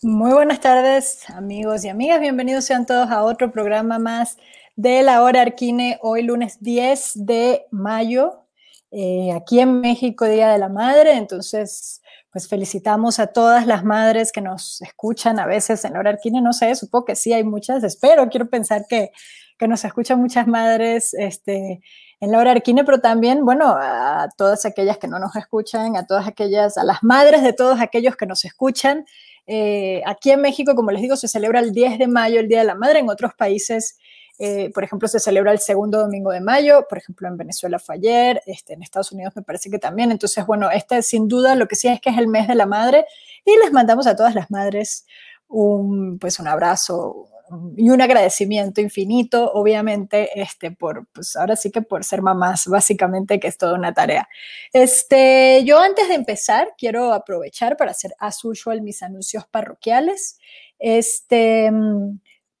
Muy buenas tardes, amigos y amigas. Bienvenidos sean todos a otro programa más de la hora Arquine, hoy lunes 10 de mayo, eh, aquí en México, Día de la Madre. Entonces, pues felicitamos a todas las madres que nos escuchan a veces en la hora Arquine. No sé, supongo que sí hay muchas, espero, quiero pensar que, que nos escuchan muchas madres este, en la hora Arquine, pero también, bueno, a todas aquellas que no nos escuchan, a todas aquellas, a las madres de todos aquellos que nos escuchan eh, aquí en México, como les digo, se celebra el 10 de mayo, el Día de la Madre. En otros países, eh, por ejemplo, se celebra el segundo domingo de mayo. Por ejemplo, en Venezuela fue ayer, este, en Estados Unidos me parece que también. Entonces, bueno, este sin duda lo que sí es que es el mes de la madre y les mandamos a todas las madres un, pues un abrazo, y un agradecimiento infinito, obviamente, este, por, pues ahora sí que por ser mamás, básicamente, que es toda una tarea. Este, yo antes de empezar, quiero aprovechar para hacer as usual mis anuncios parroquiales. Este,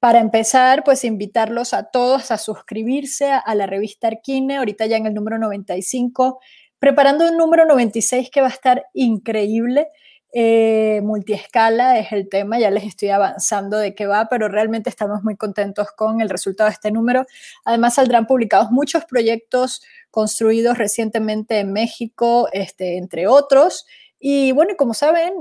para empezar, pues invitarlos a todos a suscribirse a la revista Arquine, ahorita ya en el número 95, preparando un número 96 que va a estar increíble. Eh, multiescala es el tema, ya les estoy avanzando de qué va, pero realmente estamos muy contentos con el resultado de este número. Además, saldrán publicados muchos proyectos construidos recientemente en México, este, entre otros. Y bueno, como saben,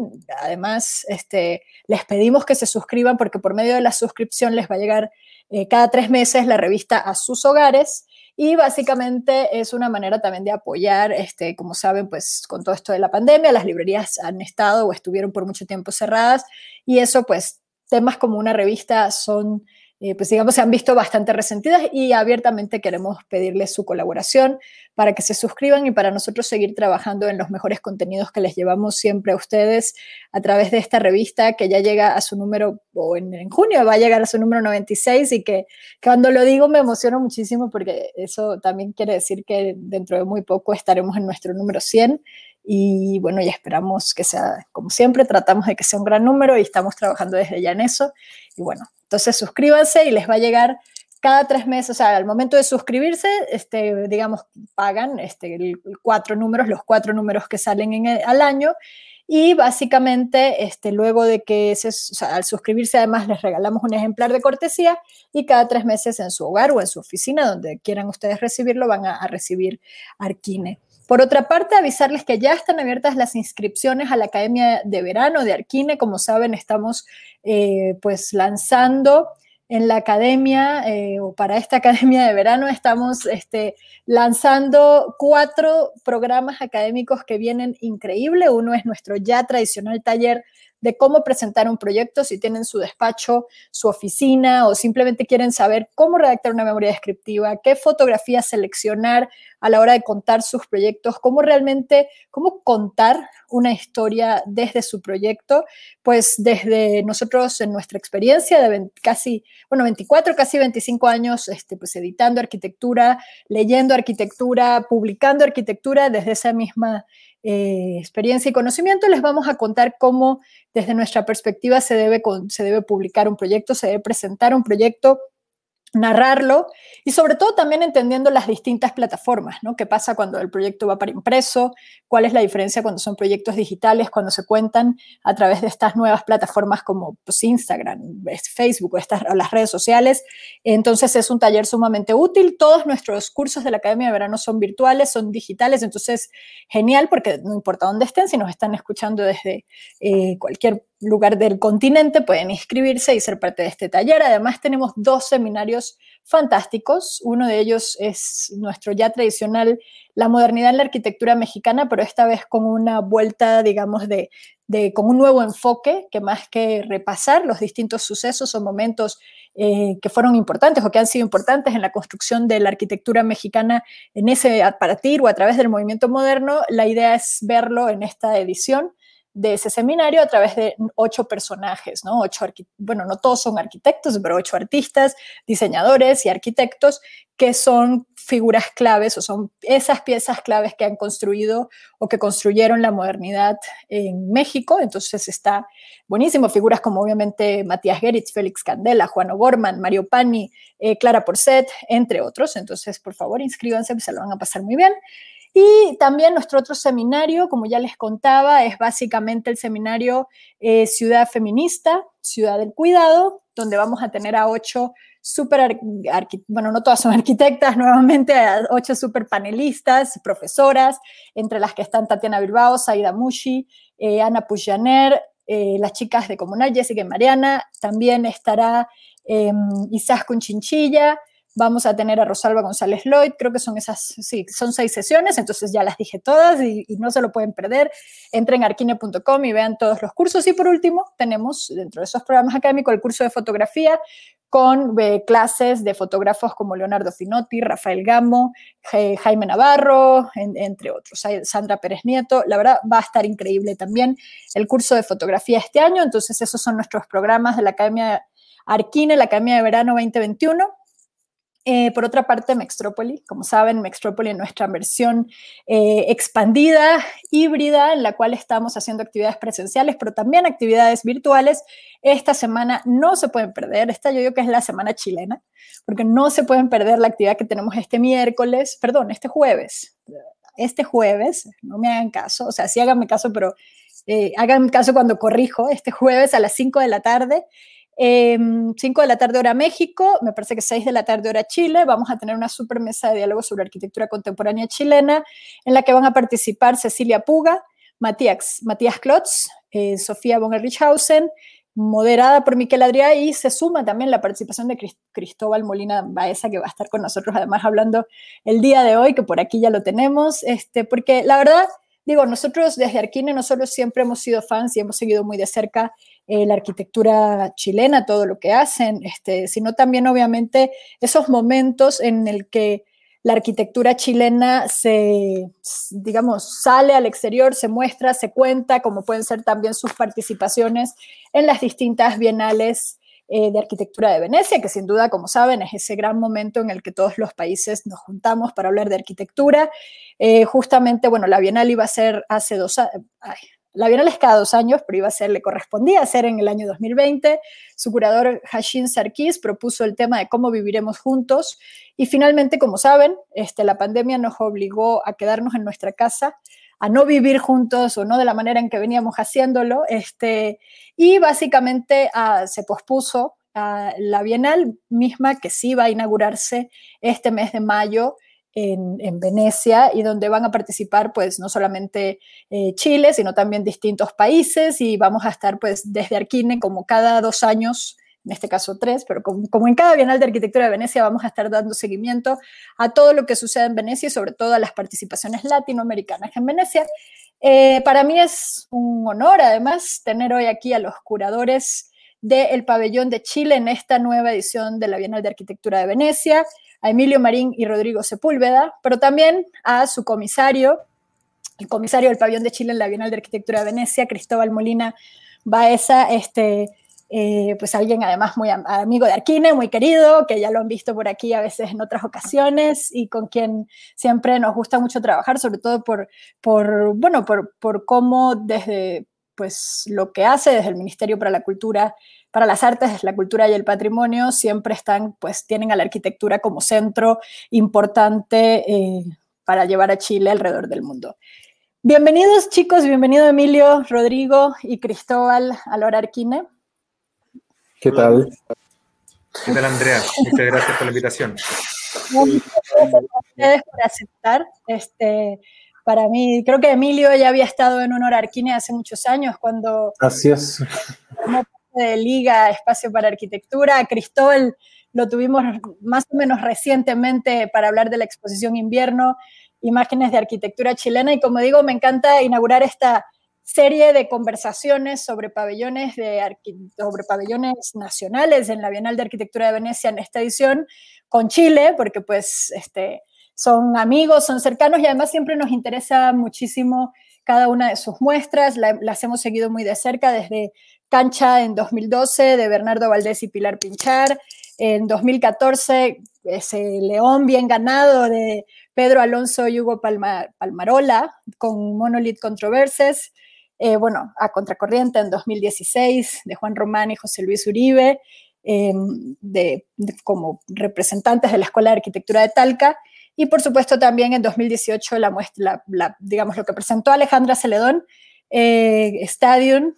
además este, les pedimos que se suscriban porque por medio de la suscripción les va a llegar eh, cada tres meses la revista a sus hogares y básicamente es una manera también de apoyar, este, como saben, pues con todo esto de la pandemia, las librerías han estado o estuvieron por mucho tiempo cerradas y eso pues temas como una revista son eh, pues digamos, se han visto bastante resentidas y abiertamente queremos pedirles su colaboración para que se suscriban y para nosotros seguir trabajando en los mejores contenidos que les llevamos siempre a ustedes a través de esta revista que ya llega a su número, o en, junio va a llegar a su número 96 y que, cuando lo digo me emociono muchísimo porque eso también quiere decir que dentro de muy poco estaremos en nuestro número 100 y bueno, ya esperamos que sea, como siempre, tratamos de que sea un gran número y estamos trabajando desde ya en eso. Y bueno, entonces suscríbanse y les va a llegar cada tres meses, o sea, al momento de suscribirse, este, digamos, pagan este, cuatro números, los cuatro números que salen en al año. Y básicamente, este, luego de que se, al suscribirse, además les regalamos un ejemplar de cortesía y cada tres meses en su hogar o en su oficina, donde quieran ustedes recibirlo, van a recibir Arquine. Por otra parte, avisarles que ya están abiertas las inscripciones a la Academia de Verano de Arquine. Como saben, estamos eh, pues lanzando en la academia eh, o para esta academia de verano estamos este, lanzando cuatro programas académicos que vienen increíble. Uno es nuestro ya tradicional taller de cómo presentar un proyecto, si tienen su despacho, su oficina o simplemente quieren saber cómo redactar una memoria descriptiva, qué fotografías seleccionar a la hora de contar sus proyectos, cómo realmente, cómo contar una historia desde su proyecto, pues desde nosotros en nuestra experiencia de casi, bueno, 24, casi 25 años, este, pues editando arquitectura, leyendo arquitectura, publicando arquitectura, desde esa misma eh, experiencia y conocimiento, les vamos a contar cómo desde nuestra perspectiva se debe, se debe publicar un proyecto, se debe presentar un proyecto narrarlo y sobre todo también entendiendo las distintas plataformas, ¿no? ¿Qué pasa cuando el proyecto va para impreso? ¿Cuál es la diferencia cuando son proyectos digitales, cuando se cuentan a través de estas nuevas plataformas como pues, Instagram, Facebook o, estas, las redes sociales? Entonces es un taller sumamente útil. Todos nuestros cursos de la Academia de Verano son virtuales, son digitales, entonces genial porque no importa dónde estén, si nos están escuchando desde eh, cualquier lugar del continente, pueden inscribirse y ser parte de este taller. Además, tenemos dos seminarios fantásticos. Uno de ellos es nuestro ya tradicional La modernidad en la arquitectura mexicana, pero esta vez con una vuelta, digamos, de, con un nuevo enfoque, que más que repasar los distintos sucesos o momentos eh, que fueron importantes o que han sido importantes en la construcción de la arquitectura mexicana en ese a partir o a través del movimiento moderno, la idea es verlo en esta edición de ese seminario a través de ocho personajes, ¿no? Ocho bueno, no todos son arquitectos, pero ocho artistas, diseñadores y arquitectos que son figuras claves o son esas piezas claves que han construido o que construyeron la modernidad en México. Entonces está buenísimo. Figuras como obviamente Matías Geritz, Félix Candela, Juan O'Gorman, Mario Pani, eh, Clara Porcet, entre otros. Entonces, por favor, inscríbanse, se lo van a pasar muy bien. Y también nuestro otro seminario, como ya les contaba, es básicamente el seminario eh, Ciudad Feminista, Ciudad del Cuidado, donde vamos a tener a ocho super, bueno, no todas son arquitectas, nuevamente a ocho super panelistas, profesoras, entre las que están Tatiana Bilbao, Saida Mushi, eh, Ana Pujaner, eh, las chicas de Comunal, Jessica y Mariana, también estará eh, Isaac Chinchilla, Vamos a tener a Rosalba González Lloyd, creo que son esas, sí, son seis sesiones, entonces ya las dije todas y, no se lo pueden perder. Entren a arquine.com y vean todos los cursos. Y por último, tenemos dentro de esos programas académicos el curso de fotografía con eh, clases de fotógrafos como Leonardo Finotti, Rafael Gamo, Jaime Navarro, entre otros, Sandra Pérez Nieto. La verdad va a estar increíble también el curso de fotografía este año. Entonces esos son nuestros programas de la Academia Arquine, la Academia de Verano 2021. Eh, por otra parte, Mextrópoli, como saben, Mextrópoli es nuestra versión eh, expandida, híbrida, en la cual estamos haciendo actividades presenciales, pero también actividades virtuales. Esta semana no se pueden perder, esta yo digo que es la semana chilena, porque no se pueden perder la actividad que tenemos este miércoles, perdón, este jueves. Este jueves, no me hagan caso, o sea, sí háganme caso, pero eh, hagan caso cuando corrijo, este jueves a las 5 de la tarde 5 em, de la tarde hora México, me parece que 6 de la tarde hora Chile, vamos a tener una super mesa de diálogo sobre arquitectura contemporánea chilena en la que van a participar Cecilia Puga, Matías, Matías Klotz, eh, Sofía von Richhausen, moderada por Miquel Adrià y se suma también la participación de Cristóbal Molina Baeza, que va a estar con nosotros además hablando el día de hoy, que por aquí ya lo tenemos, este, porque la verdad, digo, nosotros desde Arquine nosotros siempre hemos sido fans y hemos seguido muy de cerca eh, la arquitectura chilena, todo lo que hacen, este, sino también obviamente esos momentos en el que la arquitectura chilena se, digamos, sale al exterior, se muestra, se cuenta, como pueden ser también sus participaciones en las distintas bienales eh, de arquitectura de Venecia, que sin duda, como saben, es ese gran momento en el que todos los países nos juntamos para hablar de arquitectura. Eh, justamente, bueno, la bienal iba a ser hace dos años, la Bienal es cada dos años, pero iba a ser, le correspondía ser en el año 2020. Su curador Hashin Sarkis propuso el tema de cómo viviremos juntos y finalmente, como saben, este, la pandemia nos obligó a quedarnos en nuestra casa, a no vivir juntos o no de la manera en que veníamos haciéndolo, este, y básicamente ah, se pospuso a la Bienal misma que sí va a inaugurarse este mes de mayo en, Venecia y donde van a participar pues no solamente eh, Chile, sino también distintos países y vamos a estar pues desde Arquine como cada dos años, en este caso tres, pero como, en cada Bienal de Arquitectura de Venecia vamos a estar dando seguimiento a todo lo que sucede en Venecia y sobre todo a las participaciones latinoamericanas en Venecia. Eh, para mí es un honor además tener hoy aquí a los curadores del pabellón de Chile en esta nueva edición de la Bienal de Arquitectura de Venecia a Emilio Marín y Rodrigo Sepúlveda, pero también a su comisario, el comisario del Pabellón de Chile en la Bienal de Arquitectura de Venecia, Cristóbal Molina Baeza, este, eh, pues alguien además muy amigo de Arquine, muy querido, que ya lo han visto por aquí a veces en otras ocasiones y con quien siempre nos gusta mucho trabajar, sobre todo por, por bueno, por, por cómo desde pues lo que hace desde el Ministerio para la Cultura para las artes, la cultura y el patrimonio siempre están, pues tienen a la arquitectura como centro importante eh, para llevar a Chile alrededor del mundo. Bienvenidos chicos, bienvenido Emilio, Rodrigo y Cristóbal a Lora Arquine. ¿Qué tal? ¿Qué tal Andrea? Muchas gracias por la invitación. Muchas gracias a ustedes por aceptar. Este, para mí, creo que Emilio ya había estado en Honor Arquine hace muchos años cuando... Así es de Liga Espacio para Arquitectura. Cristóbal lo tuvimos más o menos recientemente para hablar de la exposición invierno, imágenes de arquitectura chilena. Y como digo, me encanta inaugurar esta serie de conversaciones sobre pabellones, de sobre pabellones nacionales en la Bienal de Arquitectura de Venecia en esta edición con Chile, porque pues este, son amigos, son cercanos y además siempre nos interesa muchísimo cada una de sus muestras, las hemos seguido muy de cerca desde Cancha en 2012 de Bernardo Valdés y Pilar Pinchar, en 2014 ese León bien ganado de Pedro Alonso y Hugo Palmarola con Monolith Controverses, eh, bueno, a Contracorriente en 2016 de Juan Román y José Luis Uribe, em, como representantes de la Escuela de Arquitectura de Talca, Y por supuesto también en 2018 la muestra, digamos lo que presentó Alejandra Celedón, eh, Stadium,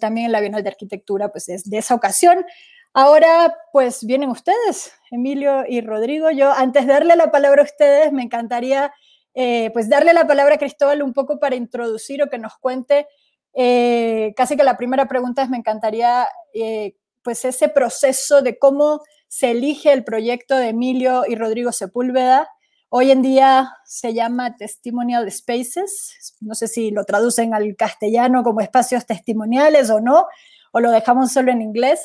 también en la Bienal de Arquitectura, pues es de esa ocasión. Ahora, pues vienen ustedes, Emilio y Rodrigo. Yo, antes de darle la palabra a ustedes, me encantaría, eh, pues, darle la palabra a Cristóbal un poco para introducir o que nos cuente. Eh, casi que la primera pregunta es, me encantaría, eh, pues, ese proceso de cómo se elige el proyecto de Emilio y Rodrigo Sepúlveda. Hoy en día se llama Testimonial Spaces. No sé si lo traducen al castellano como espacios testimoniales o no, o lo dejamos solo en inglés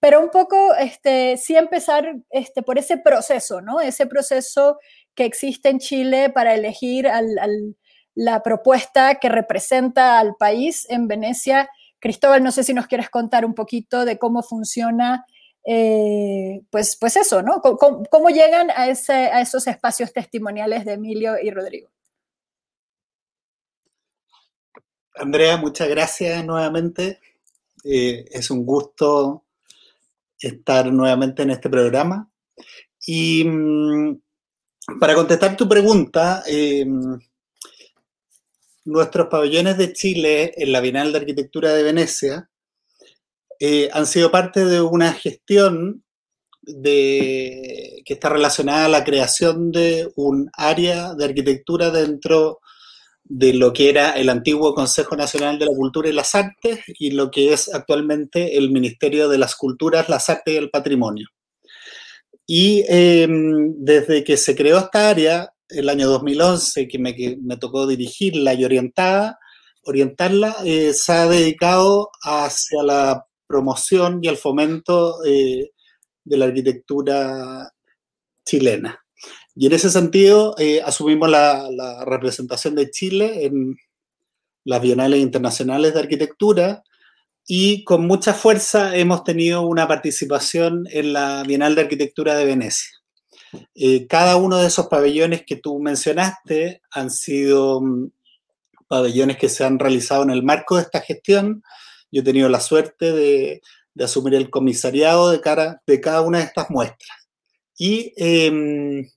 pero un poco este, sí empezar este, por ese proceso, ¿no? Ese proceso que existe en Chile para elegir la propuesta que representa al país en Venecia. Cristóbal, no sé si nos quieres contar un poquito de cómo funciona, eh, pues, pues eso, ¿no? ¿Cómo, llegan a, esos espacios testimoniales de Emilio y Rodrigo? Andrea, muchas gracias nuevamente. Eh, es un gusto estar nuevamente en este programa. Y mm, para contestar tu pregunta, eh, nuestros pabellones de Chile en la Bienal de Arquitectura de Venecia eh, han sido parte de una gestión de, que está relacionada a la creación de un área de arquitectura dentro de lo que era el antiguo Consejo Nacional de la Cultura y las Artes y lo que es actualmente el Ministerio de las Culturas, las Artes y el Patrimonio. Y em, desde que se creó esta área, el año 2011, que me, tocó dirigirla y orientada, orientarla, eh, se ha dedicado hacia la promoción y el fomento eh, de la arquitectura chilena. Y en ese sentido, eh, asumimos la, representación de Chile en las Bienales Internacionales de Arquitectura y con mucha fuerza hemos tenido una participación en la Bienal de Arquitectura de Venecia. Eh, cada uno de esos pabellones que tú mencionaste han sido mm, pabellones que se han realizado en el marco de esta gestión. Yo he tenido la suerte de, asumir el comisariado de, cara, de cada una de estas muestras. Y em,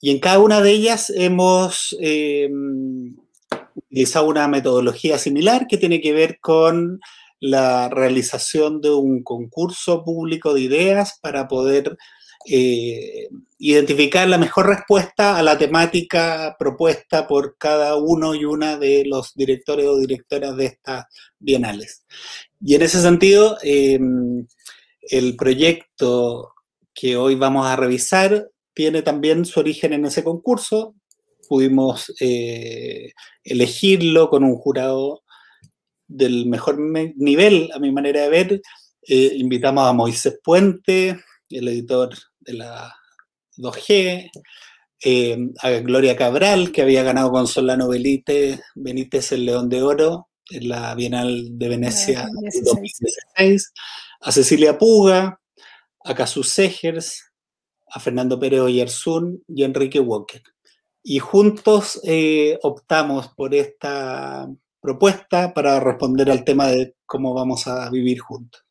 en cada una de ellas hemos eh, utilizado una metodología similar que tiene que ver con la realización de un concurso público de ideas para poder eh, identificar la mejor respuesta a la temática propuesta por cada uno y una de los directores o directoras de estas bienales. Y en ese sentido, eh, el proyecto que hoy vamos a revisar tiene también su origen en ese concurso. Pudimos eh, elegirlo con un jurado del mejor nivel, a mi manera de ver. Eh, invitamos a Moisés Puente, el editor de la 2G, eh, a Gloria Cabral, que había ganado con Solano Benítez, Benítez el León de Oro en la Bienal de Venecia 2016, a Cecilia Puga, a Casus Segers, a Fernando Pérez Oyarzún y Enrique Walker. Y juntos eh, optamos por esta propuesta para responder al tema de cómo vamos a vivir juntos.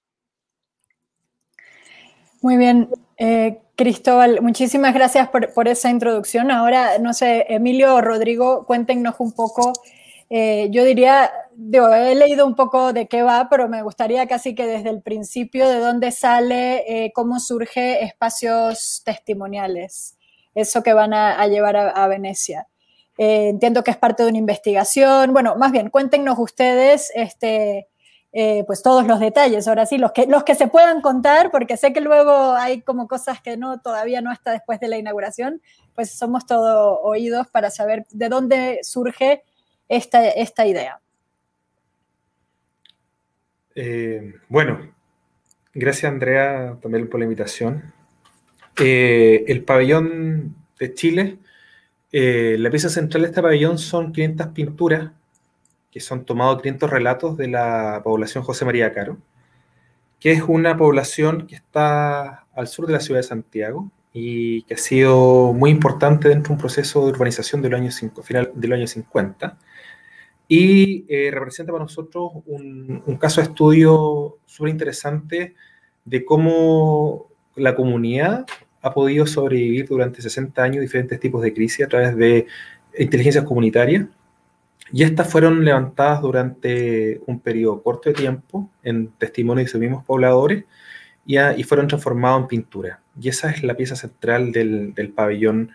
Muy bien, eh, Cristóbal, muchísimas gracias por, esa introducción. Ahora, no sé, Emilio o Rodrigo, cuéntenos un poco eh, yo diría, he leído un poco de qué va, pero me gustaría casi que desde el principio, de dónde sale, eh, cómo surge espacios testimoniales, eso que van a, llevar a, Venecia. Eh, entiendo que es parte de una investigación. Bueno, más bien, cuéntenos ustedes este, pues todos los detalles, ahora sí, los que, los que se puedan contar, porque sé que luego hay como cosas que no, todavía no hasta después de la inauguración, pues somos todos oídos para saber de dónde surge esta, idea? Eh, bueno, gracias Andrea también por la invitación. Eh, el pabellón de Chile, eh, la pieza central de este pabellón son 500 pinturas que son tomados 500 relatos de la población José María Caro, que es una población que está al sur de la ciudad de Santiago y que ha sido muy importante dentro de un proceso de urbanización del año, final del año 50 y eh, representa para nosotros un, caso de estudio súper interesante de cómo la comunidad ha podido sobrevivir durante 60 años diferentes tipos de crisis a través de inteligencias comunitarias. Y estas fueron levantadas durante un periodo corto de tiempo en testimonio de sus mismos pobladores y, y fueron transformados en pintura. Y esa es la pieza central del, del pabellón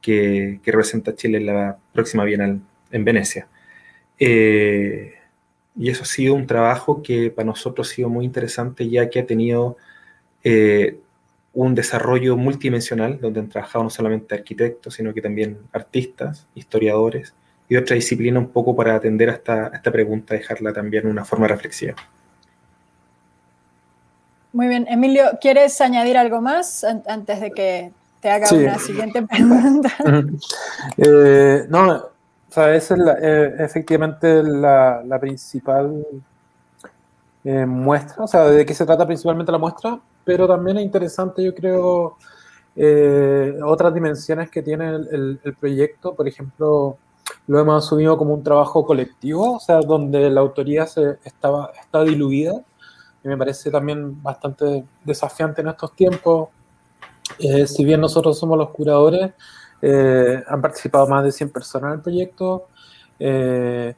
que, que, representa Chile en la próxima Bienal en Venecia. Eh, y eso ha sido un trabajo que para nosotros ha sido muy interesante ya que ha tenido eh, un desarrollo multidimensional donde han trabajado no solamente arquitectos, sino que también artistas, historiadores y otra disciplina un poco para atender a esta, a esta pregunta, dejarla también una forma reflexiva. Muy bien, Emilio, ¿quieres añadir algo más antes de que te haga sí. una siguiente pregunta? eh, no, o sea, esa es la, eh, efectivamente la, la principal eh, muestra, o sea, de qué se trata principalmente la muestra, pero también es interesante, yo creo, eh, otras dimensiones que tiene el, el, el, proyecto, por ejemplo, lo hemos asumido como un trabajo colectivo, o sea, donde la autoría se estaba, está diluida y me parece también bastante desafiante en estos tiempos. Eh, si bien nosotros somos los curadores, eh, han participado más de 100 personas en el proyecto. Eh,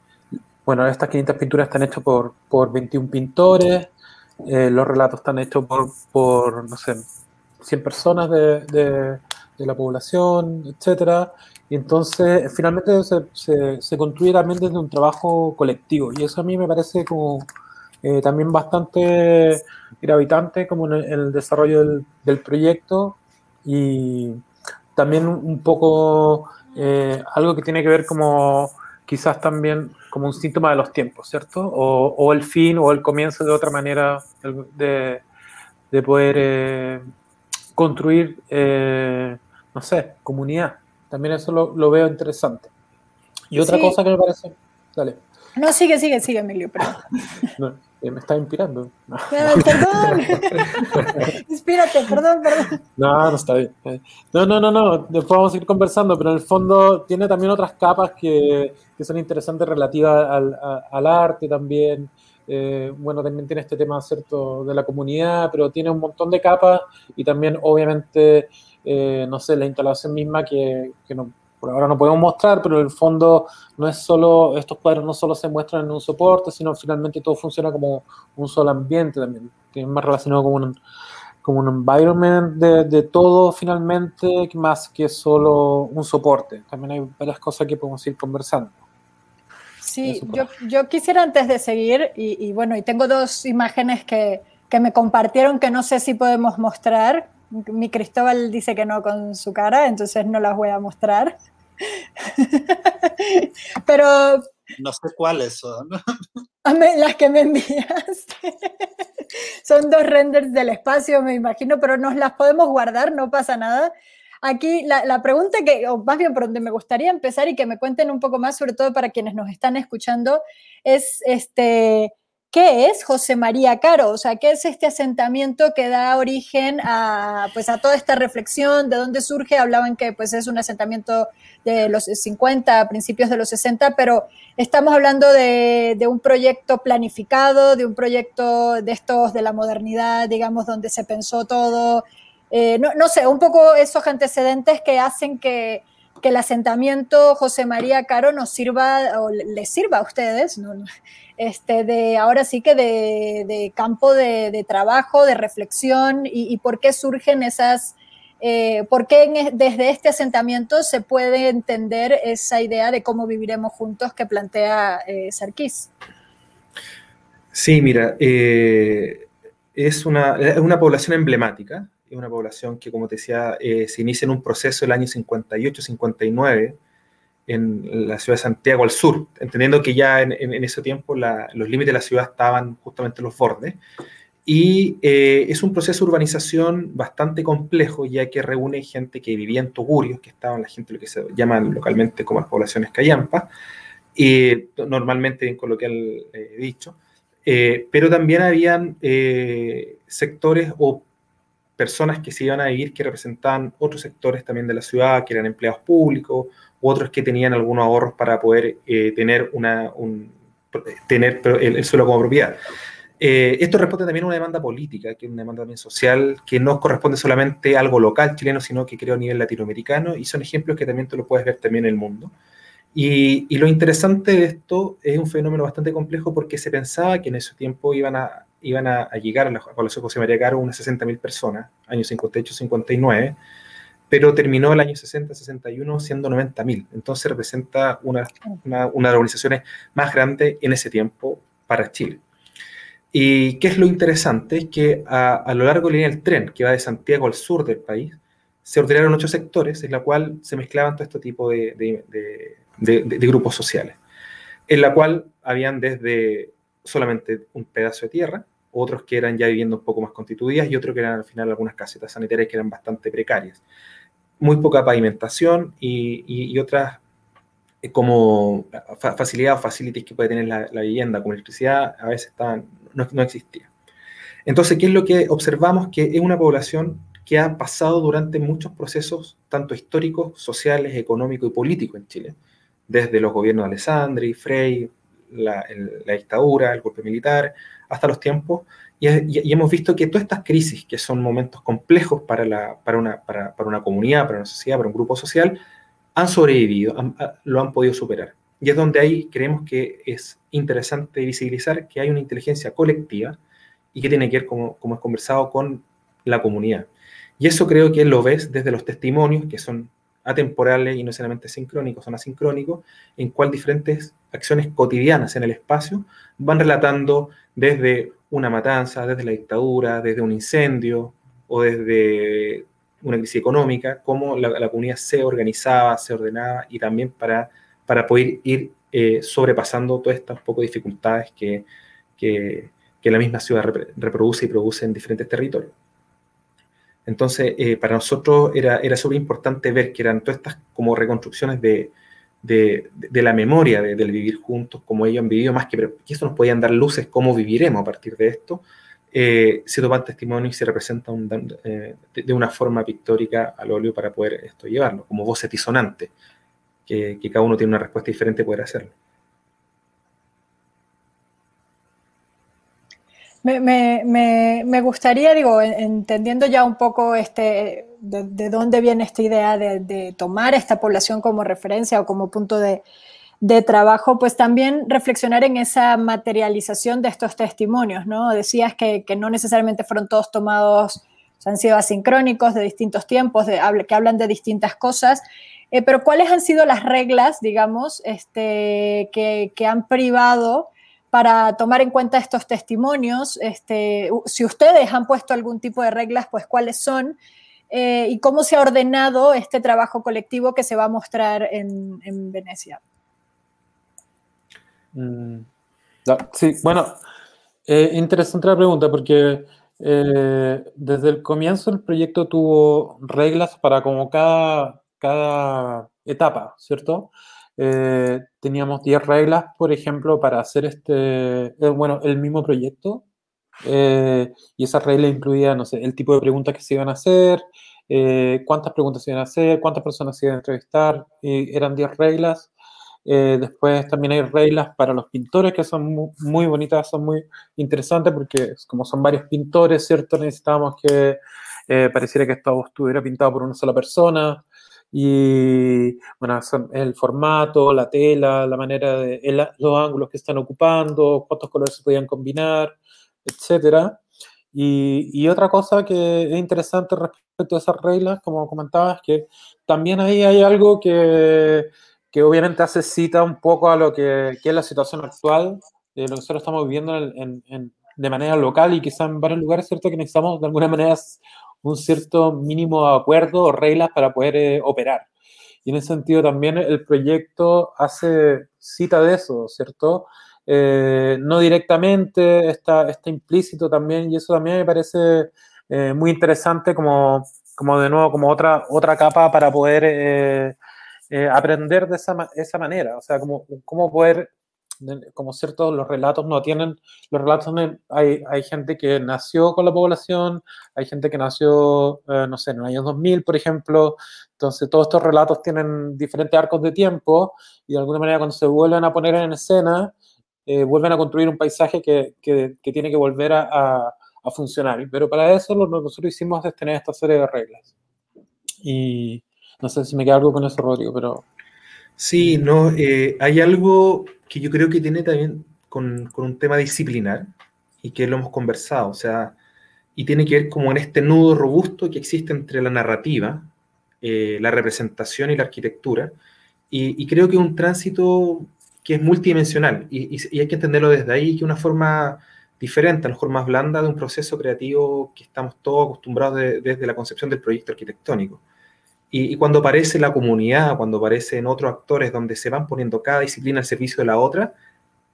bueno, estas 500 pinturas están hechas por, por 21 pintores, eh, los relatos están hechos por, por, no sé, 100 personas de, de, de la población, etc. Y entonces, finalmente se, se, se construye también desde un trabajo colectivo. Y eso a mí me parece como eh, también bastante gravitante como en el, desarrollo del, del, proyecto y también un poco eh, algo que tiene que ver como quizás también como un síntoma de los tiempos, ¿cierto? O, o el fin o el comienzo de otra manera de, de poder eh, construir, eh, no sé, comunidad. También eso lo, lo veo interesante. Y otra sí. cosa que me parece... Dale. No, sigue, sigue, sigue, Emilio, perdón. no, eh, me está inspirando. No, perdón. Inspírate, perdón, perdón. No, no está bien. No, no, no, no. Después vamos a ir conversando, pero en el fondo tiene también otras capas que, que son interesantes relativas al, a, al arte también. Eh, bueno, también tiene este tema, ¿cierto?, de la comunidad, pero tiene un montón de capas y también, obviamente, eh, no sé, la instalación misma que, que no, por ahora no podemos mostrar, pero en el fondo no es solo, estos cuadros no solo se muestran en un soporte, sino finalmente todo funciona como un solo ambiente también, que es más relacionado con un, como un environment de, de, todo finalmente, más que solo un soporte. También hay varias cosas que podemos ir conversando. Sí, yo, yo, quisiera antes de seguir, y, y, bueno, y tengo dos imágenes que, que me compartieron que no sé si podemos mostrar. Mi Cristóbal dice que no con su cara, entonces no las voy a mostrar. Pero... No sé cuáles son. Las que me enviaste. Son dos renders del espacio, me imagino, pero nos las podemos guardar, no pasa nada. Aquí la, la, pregunta que, o más bien por donde me gustaría empezar y que me cuenten un poco más, sobre todo para quienes nos están escuchando, es este, ¿qué es José María Caro? O sea, ¿qué es este asentamiento que da origen a, pues, a toda esta reflexión? ¿De dónde surge? Hablaban que pues, es un asentamiento de los 50, principios de los 60, pero estamos hablando de, un proyecto planificado, de un proyecto de estos de la modernidad, digamos, donde se pensó todo. Eh, no, sé, un poco esos antecedentes que hacen que, que el asentamiento José María Caro nos sirva o les sirva a ustedes. Este, de ahora sí que de, campo de, trabajo, de reflexión y, por qué surgen esas, eh, por qué en, desde este asentamiento se puede entender esa idea de cómo viviremos juntos que plantea eh, Sarkis. Sí, mira, eh, es, una, es una población emblemática, es una población que, como te decía, eh, se inicia en un proceso el año 58-59 en la ciudad de Santiago al sur, entendiendo que ya en, en, ese tiempo la, los límites de la ciudad estaban justamente en los bordes. Y eh, es un proceso de urbanización bastante complejo, ya que reúne gente que vivía en Togurios, que estaban la gente lo que se llaman localmente como las poblaciones callampas, y normalmente en coloquial eh, dicho, eh, pero también habían eh, sectores o personas que se iban a vivir que representaban otros sectores también de la ciudad, que eran empleados públicos, u otros que tenían algunos ahorros para poder eh, tener, una, un, tener el, el, suelo como propiedad. Eh, esto responde también a una demanda política, que es una demanda también social, que no corresponde solamente a algo local chileno, sino que creo a nivel latinoamericano, y son ejemplos que también tú lo puedes ver también en el mundo. Y, y, lo interesante de esto es un fenómeno bastante complejo porque se pensaba que en ese tiempo iban a, iban a, llegar a la población José María Caro unas 60.000 personas, años 58-59, pero terminó el año 60-61 siendo 90.000. Entonces representa una, una, una de las organizaciones más grandes en ese tiempo para Chile. ¿Y qué es lo interesante? Es que a, a, lo largo de la línea del tren, que va de Santiago al sur del país, se ordenaron ocho sectores en la cual se mezclaban todo este tipo de, de, de, de, grupos sociales, en la cual habían desde solamente un pedazo de tierra, otros que eran ya viviendo un poco más constituidas y otros que eran al final algunas casetas sanitarias que eran bastante precarias. Muy poca pavimentación y, y, y otras eh, como facilidades o facilities que puede tener la, la, vivienda, como electricidad, a veces estaban no, no existía. Entonces, ¿qué es lo que observamos? Que es una población que ha pasado durante muchos procesos, tanto históricos, sociales, económicos y políticos en Chile, desde los gobiernos de Alessandri, Frey, la, dictadura, el golpe militar, hasta los tiempos, y, hemos visto que todas estas crisis, que son momentos complejos para, una, comunidad, para una sociedad, para un grupo social, han sobrevivido, han, lo han podido superar. Y es donde ahí creemos que es interesante visibilizar que hay una inteligencia colectiva y que tiene que ver, como, como es conversado, con la comunidad. Y eso creo que lo ves desde los testimonios, que son atemporales y no necesariamente sincrónicos, son asincrónicos, en cual diferentes acciones cotidianas en el espacio van relatando desde una matanza, desde la dictadura, desde un incendio o desde una crisis económica, cómo la, comunidad se organizaba, se ordenaba y también para para poder ir eh, sobrepasando todas estas poco dificultades que, que, que, la misma ciudad reproduce y produce en diferentes territorios. Entonces, eh, para nosotros era, era súper importante ver que eran todas estas como reconstrucciones de, de, la memoria de, del vivir juntos, como ellos han vivido, más que, que eso nos podían dar luces, cómo viviremos a partir de esto, eh, se toman testimonio y se representa un, eh, de, una forma pictórica al óleo para poder esto llevarlo, como voces disonantes, que, que, cada uno tiene una respuesta diferente poder hacerlo. Me, me, me, gustaría, digo, entendiendo ya un poco este, de, de dónde viene esta idea de, de, tomar esta población como referencia o como punto de, de trabajo, pues también reflexionar en esa materialización de estos testimonios, ¿no? Decías que, que no necesariamente fueron todos tomados, o han sido asincrónicos de distintos tiempos, de, que hablan de distintas cosas, eh, pero ¿cuáles han sido las reglas, digamos, este, que, que, han privado para tomar en cuenta estos testimonios? Este, si ustedes han puesto algún tipo de reglas, pues cuáles son eh, y cómo se ha ordenado este trabajo colectivo que se va a mostrar en, en Venecia. Mm, sí, bueno, eh, interesante la pregunta porque eh, desde el comienzo el proyecto tuvo reglas para como cada cada etapa, ¿cierto? Eh, teníamos 10 reglas, por ejemplo, para hacer este, eh, bueno, el mismo proyecto. Eh, y esas reglas incluían, no sé, el tipo de preguntas que se iban a hacer, eh, cuántas preguntas se iban a hacer, cuántas personas se iban a entrevistar. eran 10 reglas. después también hay reglas para los pintores que son muy, muy, bonitas, son muy interesantes porque como son varios pintores, ¿cierto? Necesitábamos que pareciera que esto estuviera pintado por una sola persona. Y bueno, el formato, la tela, la manera de el, los ángulos que están ocupando, cuántos colores se podían combinar, etcétera. Y, y, otra cosa que es interesante respecto a esas reglas, como comentabas, que también ahí hay algo que, que obviamente hace cita un poco a lo que, que, es la situación actual, de lo que nosotros estamos viviendo en, en, de manera local y quizá en varios lugares, ¿cierto? Que necesitamos de alguna manera un cierto mínimo acuerdo o reglas para poder eh, operar. Y en ese sentido también el proyecto hace cita de eso, ¿cierto? Eh, no directamente, está, está implícito también, y eso también me parece eh, muy interesante como, como de nuevo, como otra, otra capa para poder eh, eh aprender de esa, esa manera, o sea, como, cómo poder como ciertos los relatos no tienen, los relatos hay, hay gente que nació con la población, hay gente que nació, eh, no sé, en el año 2000, por ejemplo, entonces todos estos relatos tienen diferentes arcos de tiempo y de alguna manera cuando se vuelven a poner en escena, eh, vuelven a construir un paisaje que, que, tiene que volver a, a, funcionar. Pero para eso lo que nosotros hicimos es tener esta serie de reglas. Y no sé si me queda algo con eso, Rodrigo, pero... Sí, no, eh, hay algo que yo creo que tiene también con, un tema disciplinar y que lo hemos conversado, o sea, y tiene que ver como en este nudo robusto que existe entre la narrativa, eh, la representación y la arquitectura, y, y, creo que un tránsito que es multidimensional y, y, hay que entenderlo desde ahí, que una forma diferente, a lo mejor más blanda de un proceso creativo que estamos todos acostumbrados desde la concepción del proyecto arquitectónico. Y, cuando aparece la comunidad, cuando aparecen otros actores donde se van poniendo cada disciplina al servicio de la otra,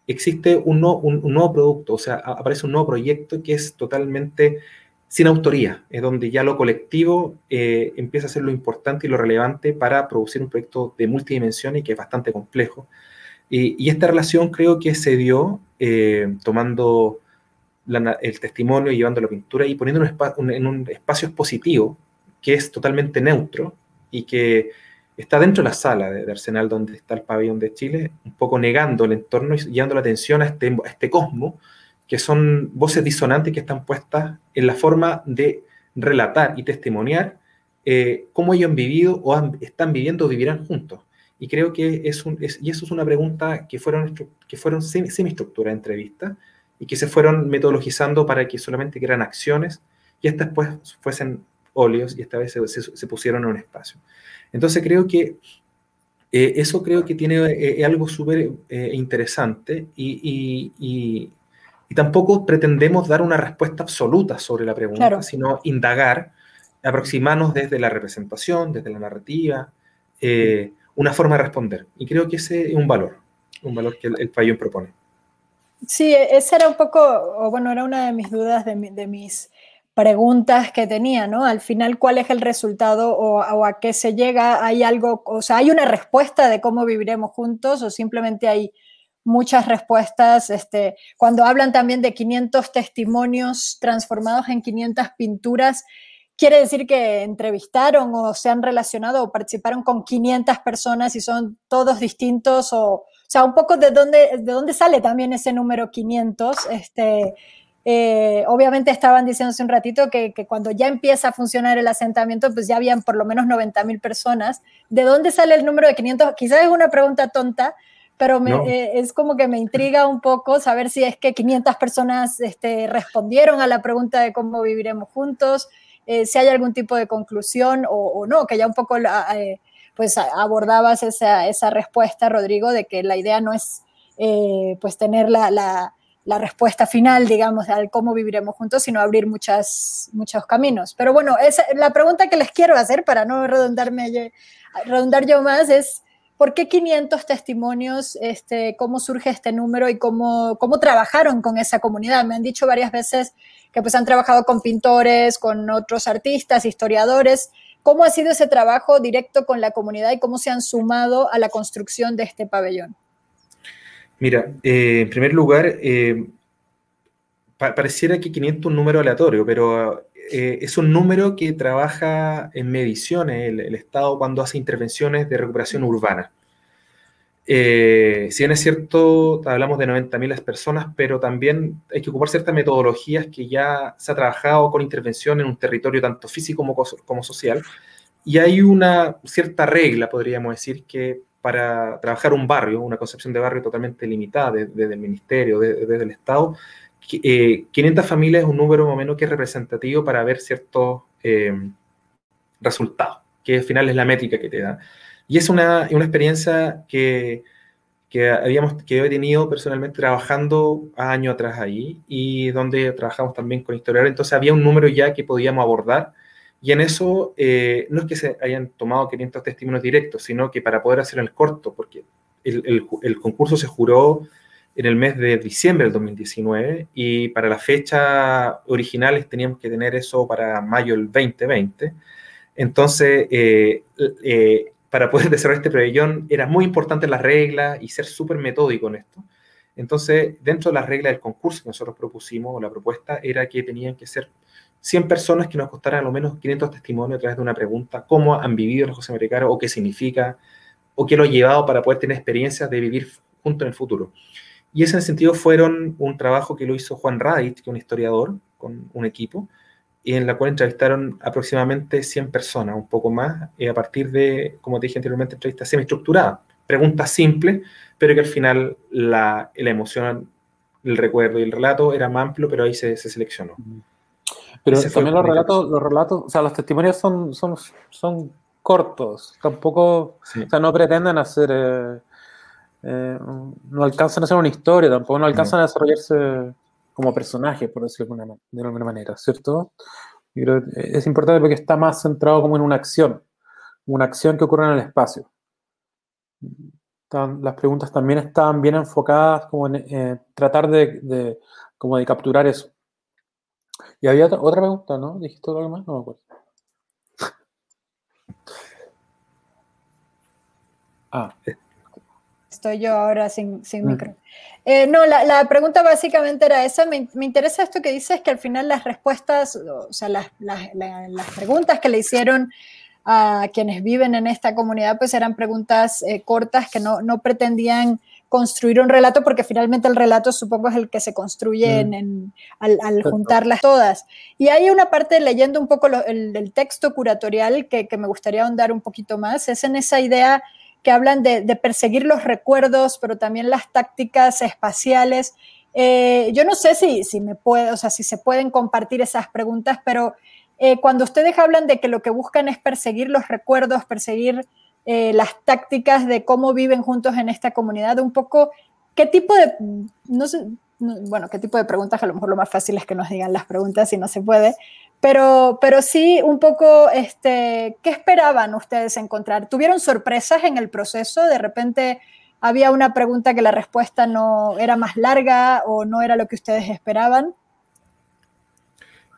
existe un, nuevo producto, o sea, aparece un nuevo proyecto que es totalmente sin autoría, es donde ya lo colectivo eh, empieza a ser lo importante y lo relevante para producir un proyecto de multidimensión y que es bastante complejo. Y, esta relación creo que se dio eh, tomando el testimonio y llevando la pintura y poniendo en un espacio expositivo que es totalmente neutro y que está dentro de la sala de, Arsenal donde está el pabellón de Chile, un poco negando el entorno y llevando la atención a este, a este cosmos, que son voces disonantes que están puestas en la forma de relatar y testimoniar eh, cómo ellos han vivido o están viviendo o vivirán juntos. Y creo que es un, y eso es una pregunta que fueron, que fueron semi-estructura de entrevista y que se fueron metodologizando para que solamente eran acciones y estas pues fuesen óleos y esta vez se, pusieron en un espacio. Entonces creo que eh, eso creo que tiene eh, algo súper eh, interesante y, y, tampoco pretendemos dar una respuesta absoluta sobre la pregunta, sino indagar, aproximarnos desde la representación, desde la narrativa, una forma de responder. Y creo que ese es un valor, un valor que el, el propone. Sí, esa era un poco, o bueno, era una de mis dudas, de, de, mis preguntas que tenía, ¿no? Al final, ¿cuál es el resultado o, a qué se llega? ¿Hay algo, o sea, hay una respuesta de cómo viviremos juntos o simplemente hay muchas respuestas? Este, cuando hablan también de 500 testimonios transformados en 500 pinturas, quiere decir que entrevistaron o se han relacionado o participaron con 500 personas y son todos distintos o, o sea, un poco de dónde, de dónde sale también ese número 500, este, eh, obviamente estaban diciendo hace un ratito que, cuando ya empieza a funcionar el asentamiento, pues ya habían por lo menos 90 mil personas. ¿De dónde sale el número de 500? Quizás es una pregunta tonta, pero eh, es como que me intriga un poco saber si es que 500 personas este, respondieron a la pregunta de cómo viviremos juntos, eh, si hay algún tipo de conclusión o, no, que ya un poco pues abordabas esa, esa, respuesta, Rodrigo, de que la idea no es pues tener la, la, la, respuesta final, digamos, al cómo viviremos juntos, sino abrir muchas, muchos caminos. Pero bueno, es, la pregunta que les quiero hacer, para no redundarme, redundar yo más, es... ¿Por qué 500 testimonios? Este, ¿Cómo surge este número y cómo, cómo trabajaron con esa comunidad? Me han dicho varias veces que pues han trabajado con pintores, con otros artistas, historiadores. ¿Cómo ha sido ese trabajo directo con la comunidad y cómo se han sumado a la construcción de este pabellón? Mira, eh, en primer lugar, eh, pareciera que 500 es un número aleatorio, pero eh, es un número que trabaja en mediciones el, Estado cuando hace intervenciones de recuperación urbana. Eh, si bien es cierto, hablamos de 90.000 personas, pero también hay que ocupar ciertas metodologías que ya se ha trabajado con intervención en un territorio tanto físico como, como social. Y hay una cierta regla, podríamos decir, que para trabajar un barrio, una concepción de barrio totalmente limitada desde, el ministerio, desde, el Estado, 500 eh, familias es un número más o menos que es representativo para ver ciertos eh, resultados, que al final es la métrica que te da. Y es una, una experiencia que, que, habíamos, que he tenido personalmente trabajando años atrás ahí y donde trabajamos también con historiadores. Entonces había un número ya que podíamos abordar y en eso eh, no es que se hayan tomado 500 testimonios directos, sino que para poder hacer el corto, porque el, concurso se juró en el mes de diciembre del 2019 y para las fechas originales teníamos que tener eso para mayo del 2020. Entonces, eh, eh, para poder desarrollar este pabellón era muy importante las reglas y ser súper metódico en esto. Entonces, dentro de las reglas del concurso que nosotros propusimos, la propuesta, era que tenían que ser 100 personas que nos costaran al menos 500 testimonios a través de una pregunta, cómo han vivido los José Americanos, o qué significa, o qué lo ha llevado para poder tener experiencias de vivir juntos en el futuro. Y ese sentido fueron un trabajo que lo hizo Juan Radich, que es un historiador, con un equipo, y en la cual entrevistaron aproximadamente 100 personas, un poco más, y a partir de, como te dije anteriormente, entrevistas semi-estructuradas, preguntas simples, pero que al final la, la, emoción, el recuerdo y el relato era más amplio, pero ahí se, se seleccionó. Pero también los relatos, los relatos, o sea, los testimonios son, son, son cortos, tampoco, o sea, no pretenden hacer, eh, eh, no alcanzan a hacer una historia, tampoco no alcanzan a desarrollarse como personaje, por decirlo de alguna, de alguna manera, ¿cierto? Y creo que es importante porque está más centrado como en una acción, una acción que ocurre en el espacio. las preguntas también están bien enfocadas como en eh, tratar de, de, como de capturar eso. Y había otra, otra pregunta, ¿no? ¿Dijiste algo más? No me acuerdo. Ah. Estoy yo ahora sin, sin micro. Eh, no, la, la, pregunta básicamente era esa. Me, me, interesa esto que dices, que al final las respuestas, o sea, las, las, las, preguntas que le hicieron a quienes viven en esta comunidad, pues eran preguntas eh, cortas que no, no, pretendían construir un relato, porque finalmente el relato supongo es el que se construye en, en, al, al, juntarlas todas. Y hay una parte, leyendo un poco lo, el, el, texto curatorial que, que me gustaría ahondar un poquito más, es en esa idea que hablan de, de, perseguir los recuerdos, pero también las tácticas espaciales. Eh, yo no sé si, si, me puede, o sea, si se pueden compartir esas preguntas, pero eh, cuando ustedes hablan de que lo que buscan es perseguir los recuerdos, perseguir eh, las tácticas de cómo viven juntos en esta comunidad, un poco, ¿qué tipo de, no sé, no, bueno, qué tipo de preguntas? A lo mejor lo más fácil es que nos digan las preguntas si no se puede, pero, pero sí, un poco, este, ¿qué esperaban ustedes encontrar? ¿Tuvieron sorpresas en el proceso? ¿De repente había una pregunta que la respuesta no era más larga o no era lo que ustedes esperaban?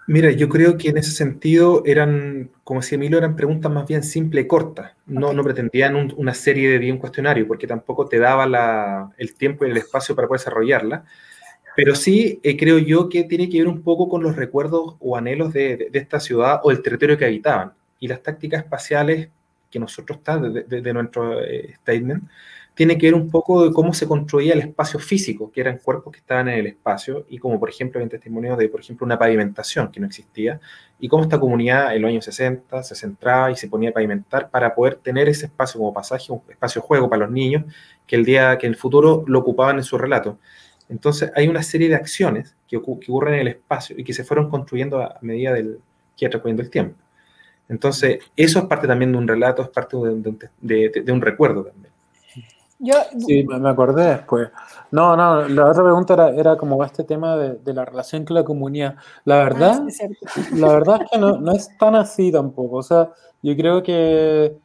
Mira, yo creo que en ese sentido eran, como decía Emilio, eran preguntas más bien simples y cortas. No, okay. no pretendían un, una serie de un cuestionario, porque tampoco te daba la, el tiempo y el espacio para poder desarrollarla. Pero sí eh, creo yo que tiene que ver un poco con los recuerdos o anhelos de, de, de, esta ciudad o el territorio que habitaban. Y las tácticas espaciales que nosotros está de, de nuestro eh, statement, tiene que ver un poco de cómo se construía el espacio físico, que eran cuerpos que estaban en el espacio, y como por ejemplo hay testimonios de, por ejemplo, una pavimentación que no existía, y cómo esta comunidad en los años 60 se centraba y se ponía a pavimentar para poder tener ese espacio como pasaje, un espacio juego para los niños, que el día, que en el futuro lo ocupaban en su relato. Entonces hay una serie de acciones que, que ocurren en el espacio y que se fueron construyendo a medida del que iba transcurriendo el tiempo. Entonces, eso es parte también de un relato, es parte de, de, de un recuerdo también. Yo... Sí, me acordé después. No, no, la otra pregunta era, era como este tema de, de, la relación con la comunidad. La verdad, ah, sí, la verdad es que no, no, es tan así tampoco. O sea, yo creo que,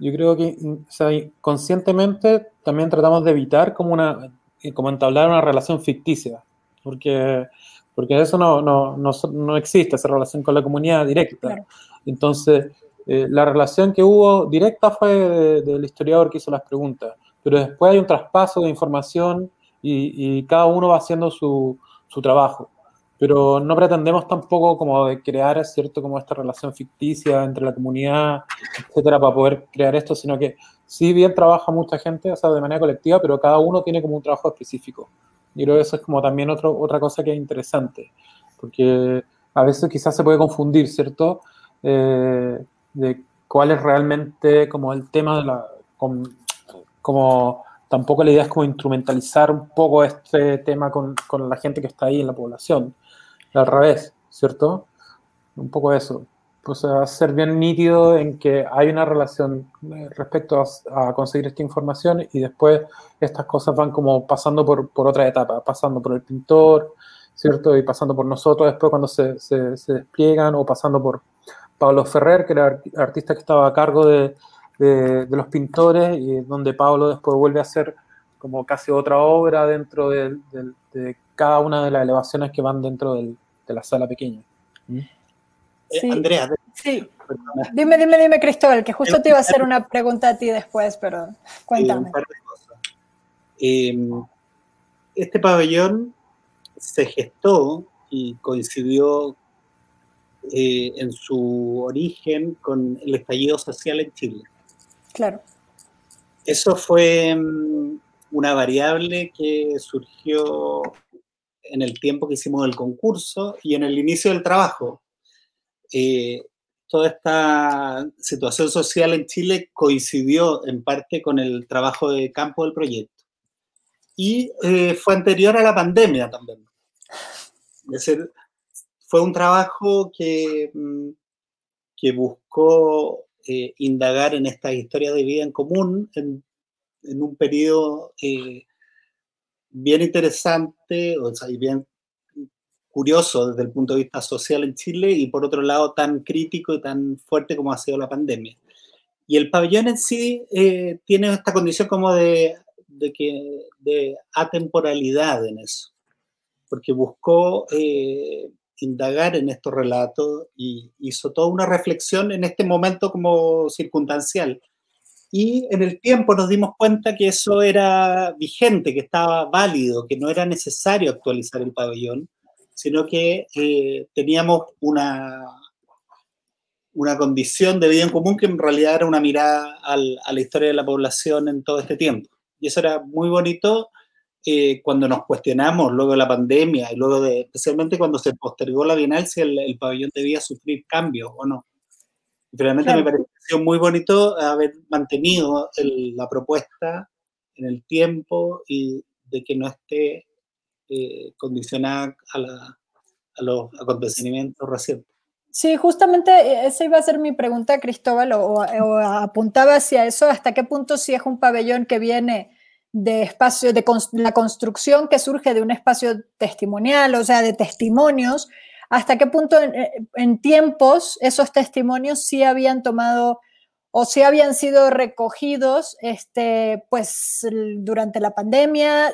yo creo que o sea, conscientemente también tratamos de evitar como, una, como entablar una relación ficticia, porque, porque eso no, no, no, no existe, esa relación con la comunidad directa. Claro. Entonces, eh, la relación que hubo directa fue del historiador que hizo las preguntas pero después hay un traspaso de información y, y cada uno va haciendo su, su, trabajo. Pero no pretendemos tampoco como de crear, ¿cierto?, como esta relación ficticia entre la comunidad, etcétera, para poder crear esto, sino que sí bien trabaja mucha gente, o sea, de manera colectiva, pero cada uno tiene como un trabajo específico. Y creo que eso es como también otro, otra cosa que es interesante, porque a veces quizás se puede confundir, ¿cierto?, eh, de cuál es realmente como el tema de la, como tampoco la idea es como instrumentalizar un poco este tema con, con, la gente que está ahí en la población. Al revés, ¿cierto? Un poco eso. O sea, ser bien nítido en que hay una relación respecto a, a, conseguir esta información y después estas cosas van como pasando por, por otra etapa, pasando por el pintor, ¿cierto? Y pasando por nosotros después cuando se, se, se despliegan o pasando por Pablo Ferrer, que era el artista que estaba a cargo de, de, de, los pintores y donde Pablo después vuelve a hacer como casi otra obra dentro de, de, de cada una de las elevaciones que van dentro del, de la sala pequeña. ¿Mm? Eh. Andrea. Sí. Dime, dime, dime, Cristóbal, que justo te iba a hacer una pregunta a ti después, pero cuéntame. un par de cosas. Eh, este pabellón se gestó y coincidió eh, en su origen con el estallido social en Chile. Claro. Eso fue, mm, una variable que surgió en el tiempo que hicimos el concurso y en el inicio del trabajo. Eh, toda esta situación social en Chile coincidió en parte con el trabajo de campo del proyecto. Y eh, fue anterior a la pandemia también. Es decir, fue un trabajo que, mm, que buscó eh, indagar en esta historia de vida en común en, en un periodo bien interesante, o sea, y bien curioso desde el punto de vista social en Chile y por otro lado tan crítico y tan fuerte como ha sido la pandemia. Y el pabellón en sí eh, tiene esta condición como de, de, que, de atemporalidad en eso, porque buscó eh, indagar en estos relatos y hizo toda una reflexión en este momento como circunstancial y en el tiempo nos dimos cuenta que eso era vigente, que estaba válido, que no era necesario actualizar el pabellón, sino que eh, teníamos una, una condición de vida en común que en realidad era una mirada a la historia de la población en todo este tiempo. Y eso era muy bonito eh, cuando nos cuestionamos luego de la pandemia y luego de, especialmente cuando se postergó la Bienal, si el, el pabellón debía sufrir cambios o no. Realmente me pareció muy bonito haber mantenido la propuesta en el tiempo y de que no esté eh, condicionada a, los acontecimientos recientes. Sí, justamente esa iba a ser mi pregunta, Cristóbal, o, apuntaba hacia eso, hasta qué punto si es un pabellón que viene de espacio, de la construcción que surge de un espacio testimonial, o sea, de testimonios, hasta qué punto eh, en, tiempos esos testimonios sí habían tomado o sí habían sido recogidos este, pues, durante la pandemia,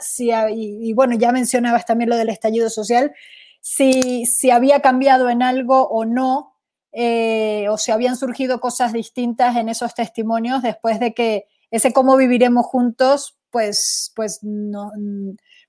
y, bueno, ya mencionabas también lo del estallido social, si, si había cambiado en algo o no, eh, o si habían surgido cosas distintas en esos testimonios después de que ese cómo viviremos juntos, pues, pues, no,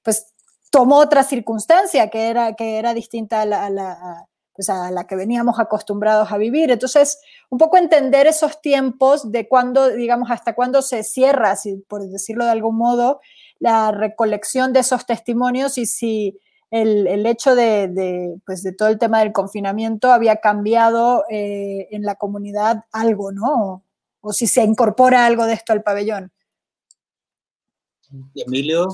pues tomó otra circunstancia que era, que era distinta a la, pues a la, que veníamos acostumbrados a vivir. Entonces, un poco entender esos tiempos de cuándo, digamos, hasta cuándo se cierra, si, por decirlo de algún modo, la recolección de esos testimonios y si el, el hecho de, de, pues de, todo el tema del confinamiento había cambiado eh, en la comunidad algo, ¿no? O, si se incorpora algo de esto al pabellón. Emilio.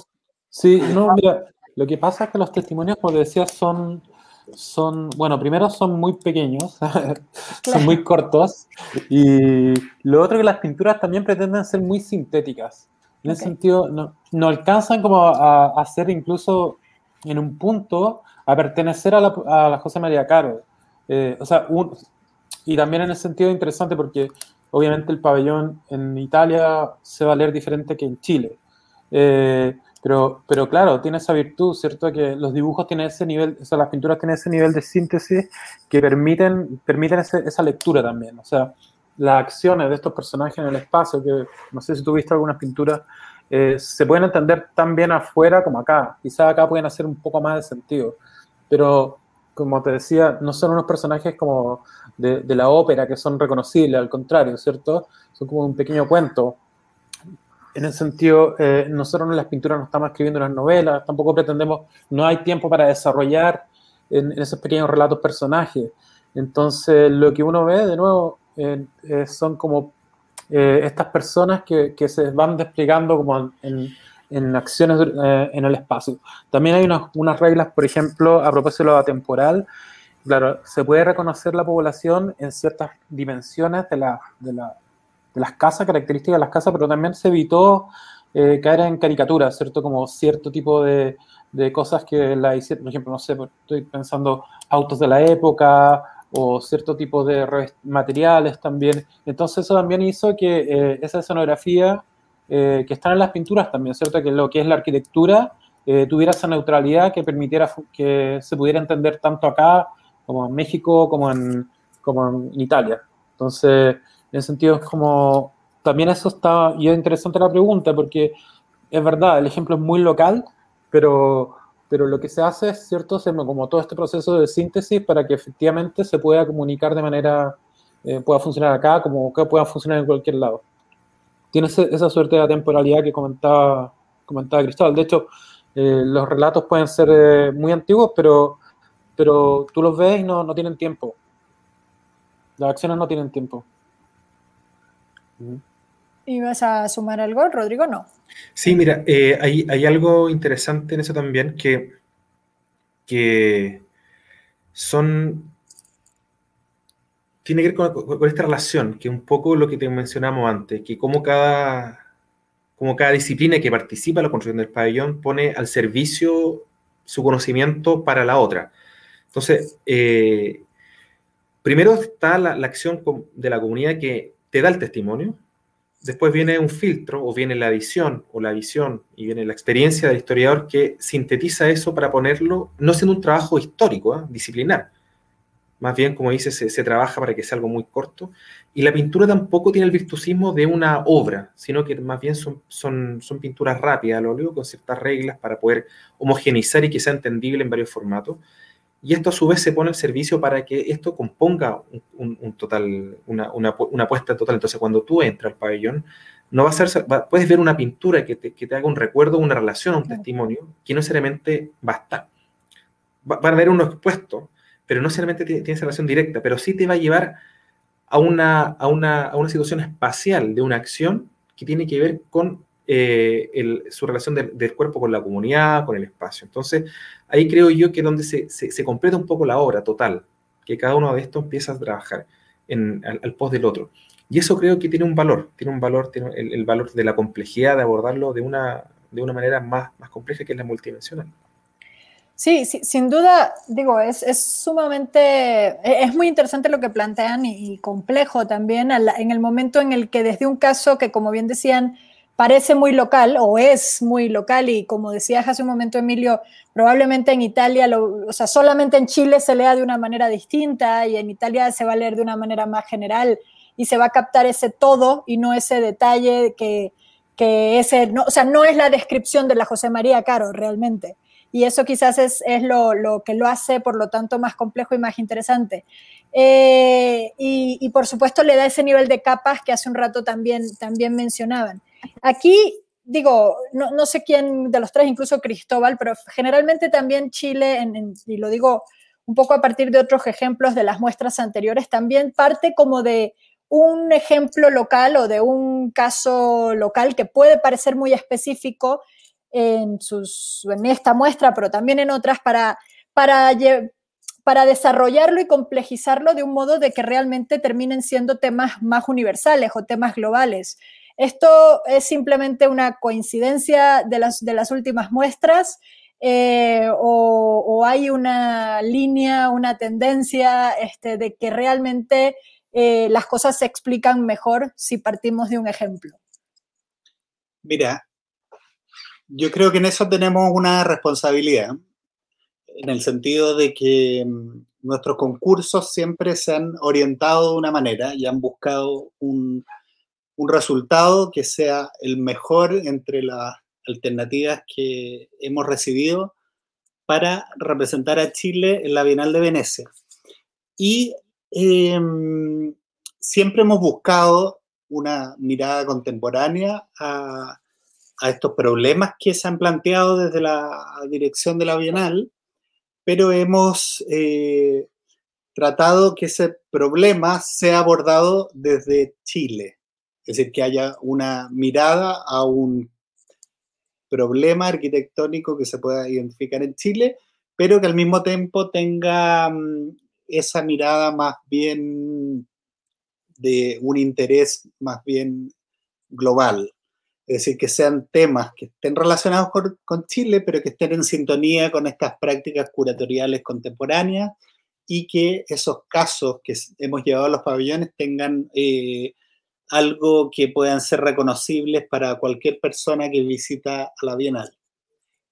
Sí, no, mira, lo que pasa es que los testimonios, como decía, son, son, bueno, primero son muy pequeños, son muy cortos, y lo otro que las pinturas también pretenden ser muy sintéticas. En ese sentido, no, no, alcanzan como a, a ser incluso en un punto a pertenecer a la, a la José María Caro. Eh, o sea, un, y también en ese sentido interesante porque obviamente el pabellón en Italia se va a leer diferente que en Chile. Eh, pero, pero claro, tiene esa virtud, ¿cierto? Que los dibujos tienen ese nivel, o sea, las pinturas tienen ese nivel de síntesis que permiten, permiten ese, esa lectura también. O sea, las acciones de estos personajes en el espacio, que no sé si tuviste algunas pinturas, eh, se pueden entender tan bien afuera como acá. Quizás acá pueden hacer un poco más de sentido. Pero, como te decía, no son unos personajes como de, de la ópera que son reconocibles, al contrario, ¿cierto? Son como un pequeño cuento en ese sentido, eh, nosotros en las pinturas no estamos escribiendo las novelas, tampoco pretendemos, no hay tiempo para desarrollar en, esos pequeños relatos personajes. Entonces, lo que uno ve, de nuevo, eh, eh, son como estas personas que, que, se van desplegando como en, en acciones en el espacio. También hay unas, unas, reglas, por ejemplo, a propósito de lo atemporal, claro, se puede reconocer la población en ciertas dimensiones de la, de la de las casas, características de las casas, pero también se evitó eh, caer en caricaturas, ¿cierto? Como cierto tipo de, de, cosas que la hicieron, por ejemplo, no sé, estoy pensando autos de la época o cierto tipo de materiales también. Entonces eso también hizo que eh, esa escenografía eh, que están en las pinturas también, ¿cierto? Que lo que es la arquitectura eh, tuviera esa neutralidad que permitiera que se pudiera entender tanto acá como en México como en, como en Italia. Entonces, en ese sentido, es como. También eso está. Y es interesante la pregunta, porque es verdad, el ejemplo es muy local, pero, pero lo que se hace es, ¿cierto? Como todo este proceso de síntesis para que efectivamente se pueda comunicar de manera. Eh, pueda funcionar acá como que pueda funcionar en cualquier lado. Tiene esa suerte de temporalidad que comentaba comentaba Cristóbal. De hecho, eh, los relatos pueden ser eh, muy antiguos, pero, pero tú los ves y no, no tienen tiempo. Las acciones no tienen tiempo. ¿Y vas a sumar algo, Rodrigo? No. Sí, mira, eh, hay, hay, algo interesante en eso también que, que son. Tiene que ver con, esta relación, que un poco lo que te mencionamos antes, que como cada, como cada disciplina que participa en la construcción del pabellón pone al servicio su conocimiento para la otra. Entonces, eh, primero está la, la, acción de la comunidad que te da el testimonio, después viene un filtro, o viene la visión, o la visión, y viene la experiencia del historiador que sintetiza eso para ponerlo, no siendo un trabajo histórico, ¿eh? disciplinar. Más bien, como dice, se, trabaja para que sea algo muy corto. Y la pintura tampoco tiene el virtuosismo de una obra, sino que más bien son, son, son pinturas rápidas al óleo, con ciertas reglas para poder homogeneizar y que sea entendible en varios formatos y esto a su vez se pone al servicio para que esto componga un, total, una, una, una, apuesta total. Entonces, cuando tú entras al pabellón, no va a ser, puedes ver una pintura que te, que te, haga un recuerdo, una relación, un testimonio, que no necesariamente va a estar. Va, a haber uno expuesto, pero no necesariamente tiene, esa relación directa, pero sí te va a llevar a una, a, una, a una situación espacial de una acción que tiene que ver con eh, su relación del cuerpo con la comunidad, con el espacio. Entonces, ahí creo yo que es donde se, completa un poco la obra total, que cada uno de estos empieza a trabajar en, al, pos del otro. Y eso creo que tiene un valor, tiene un valor, tiene el, valor de la complejidad de abordarlo de una, de una manera más, más compleja que es la multidimensional. Sí, sin duda, digo, es, sumamente, e, es muy interesante lo que plantean y, complejo también en el momento en el que desde un caso que, como bien decían, parece muy local o es muy local y como decías hace un momento Emilio, probablemente en Italia, o sea, solamente en Chile se lea de una manera distinta y en Italia se va a leer de una manera más general y se va a captar ese todo y no ese detalle que, que ese, no, o sea, no es la descripción de la José María Caro realmente. Y eso quizás es, es lo, lo, que lo hace, por lo tanto, más complejo y más interesante. Eh, y, por supuesto le da ese nivel de capas que hace un rato también, también mencionaban. Aquí, digo, no, sé quién de los tres, incluso Cristóbal, pero generalmente también Chile, y lo digo un poco a partir de otros ejemplos de las muestras anteriores, también parte como de un ejemplo local o de un caso local que puede parecer muy específico en, esta muestra, pero también en otras, para, para, para desarrollarlo y complejizarlo de un modo de que realmente terminen siendo temas más universales o temas globales. Esto es simplemente una coincidencia de las, de las últimas muestras eh, o, hay una línea, una tendencia este, de que realmente eh, las cosas se explican mejor si partimos de un ejemplo. Mira, yo creo que en eso tenemos una responsabilidad, en el sentido de que mm, nuestros concursos siempre se han orientado de una manera y han buscado un, un resultado que sea el mejor entre las alternativas que hemos recibido para representar a Chile en la Bienal de Venecia. Y em, siempre hemos buscado una mirada contemporánea a, estos problemas que se han planteado desde la dirección de la Bienal, pero hemos eh, tratado que ese problema sea abordado desde Chile es decir, que haya una mirada a un problema arquitectónico que se pueda identificar en Chile, pero que al mismo tiempo tenga mm, esa mirada más bien de un interés más bien global. Es decir, que sean temas que estén relacionados con, Chile, pero que estén en sintonía con estas prácticas curatoriales contemporáneas y que esos casos que hemos llevado a los pabellones tengan eh, algo que puedan ser reconocibles para cualquier persona que visita a la Bienal.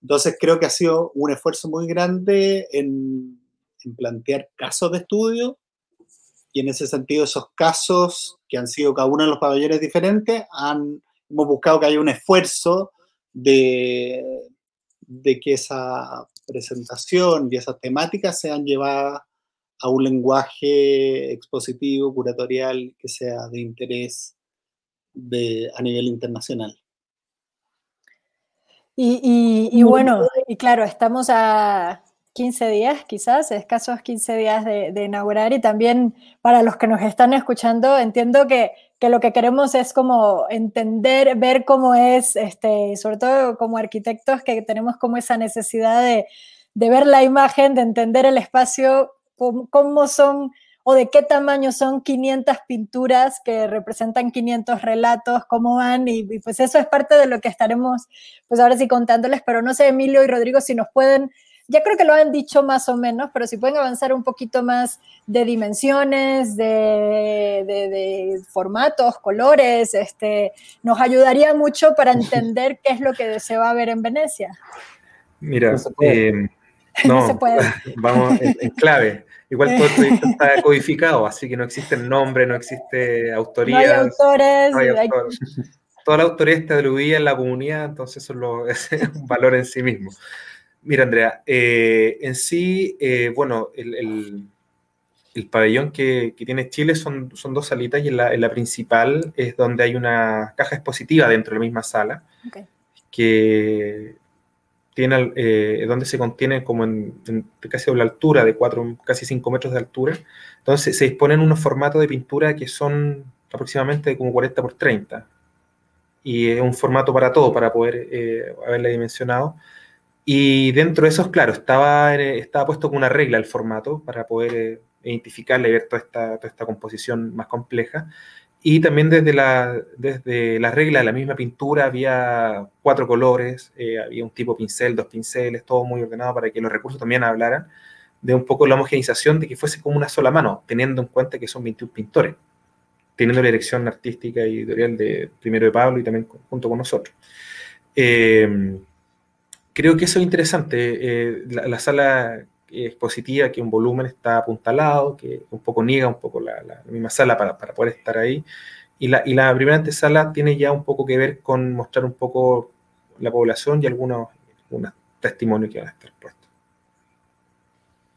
Entonces creo que ha sido un esfuerzo muy grande en, plantear casos de estudio y en ese sentido esos casos que han sido cada uno de los pabellones diferentes, han, hemos buscado que haya un esfuerzo de, de que esa presentación y esas temáticas sean llevadas a un lenguaje expositivo, curatorial, que sea de interés de, a nivel internacional. Y, bueno, y claro, estamos a 15 días, quizás, escasos 15 días de, inaugurar y también para los que nos están escuchando, entiendo que, que, lo que queremos es como entender, ver cómo es, este, sobre todo como arquitectos, que tenemos como esa necesidad de, de ver la imagen, de entender el espacio, cómo, cómo son o de qué tamaño son 500 pinturas que representan 500 relatos, cómo van, y, pues eso es parte de lo que estaremos, pues ahora sí contándoles, pero no sé, Emilio y Rodrigo, si nos pueden, ya creo que lo han dicho más o menos, pero si pueden avanzar un poquito más de dimensiones, de, de, formatos, colores, este, nos ayudaría mucho para entender qué es lo que se va a ver en Venecia. Mira, no, se puede. vamos en clave. Igual todo el proyecto está codificado, así que no existe el nombre, no existe autoría. No hay autores. Toda la autoría está diluida en la comunidad, entonces eso es un valor en sí mismo. Mira, Andrea, eh, en sí, eh, bueno, el, pabellón que, tiene Chile son, son dos salitas y en la, principal es donde hay una caja expositiva dentro de la misma sala, que tiene, eh, donde se contiene como en, casi a la altura de 4, casi 5 metros de altura. Entonces se disponen unos formatos de pintura que son aproximadamente como 40 por 30. Y es un formato para todo, para poder haberle dimensionado. Y dentro de esos, claro, estaba, estaba puesto con una regla el formato para poder eh, identificarle y ver toda esta, toda esta composición más compleja. Y también desde la, desde la regla de la misma pintura había cuatro colores, eh, había un tipo pincel, dos pinceles, todo muy ordenado para que los recursos también hablaran de un poco la homogenización de que fuese como una sola mano, teniendo en cuenta que son 21 pintores, teniendo la dirección artística y editorial de primero de Pablo y también junto con nosotros. Eh, creo que eso es interesante. Eh, la, sala expositiva, que un volumen está apuntalado, que un poco niega un poco la, misma sala para, para, poder estar ahí. Y la, y la primera antesala tiene ya un poco que ver con mostrar un poco la población y algunos, algunos testimonios que van a estar puestos.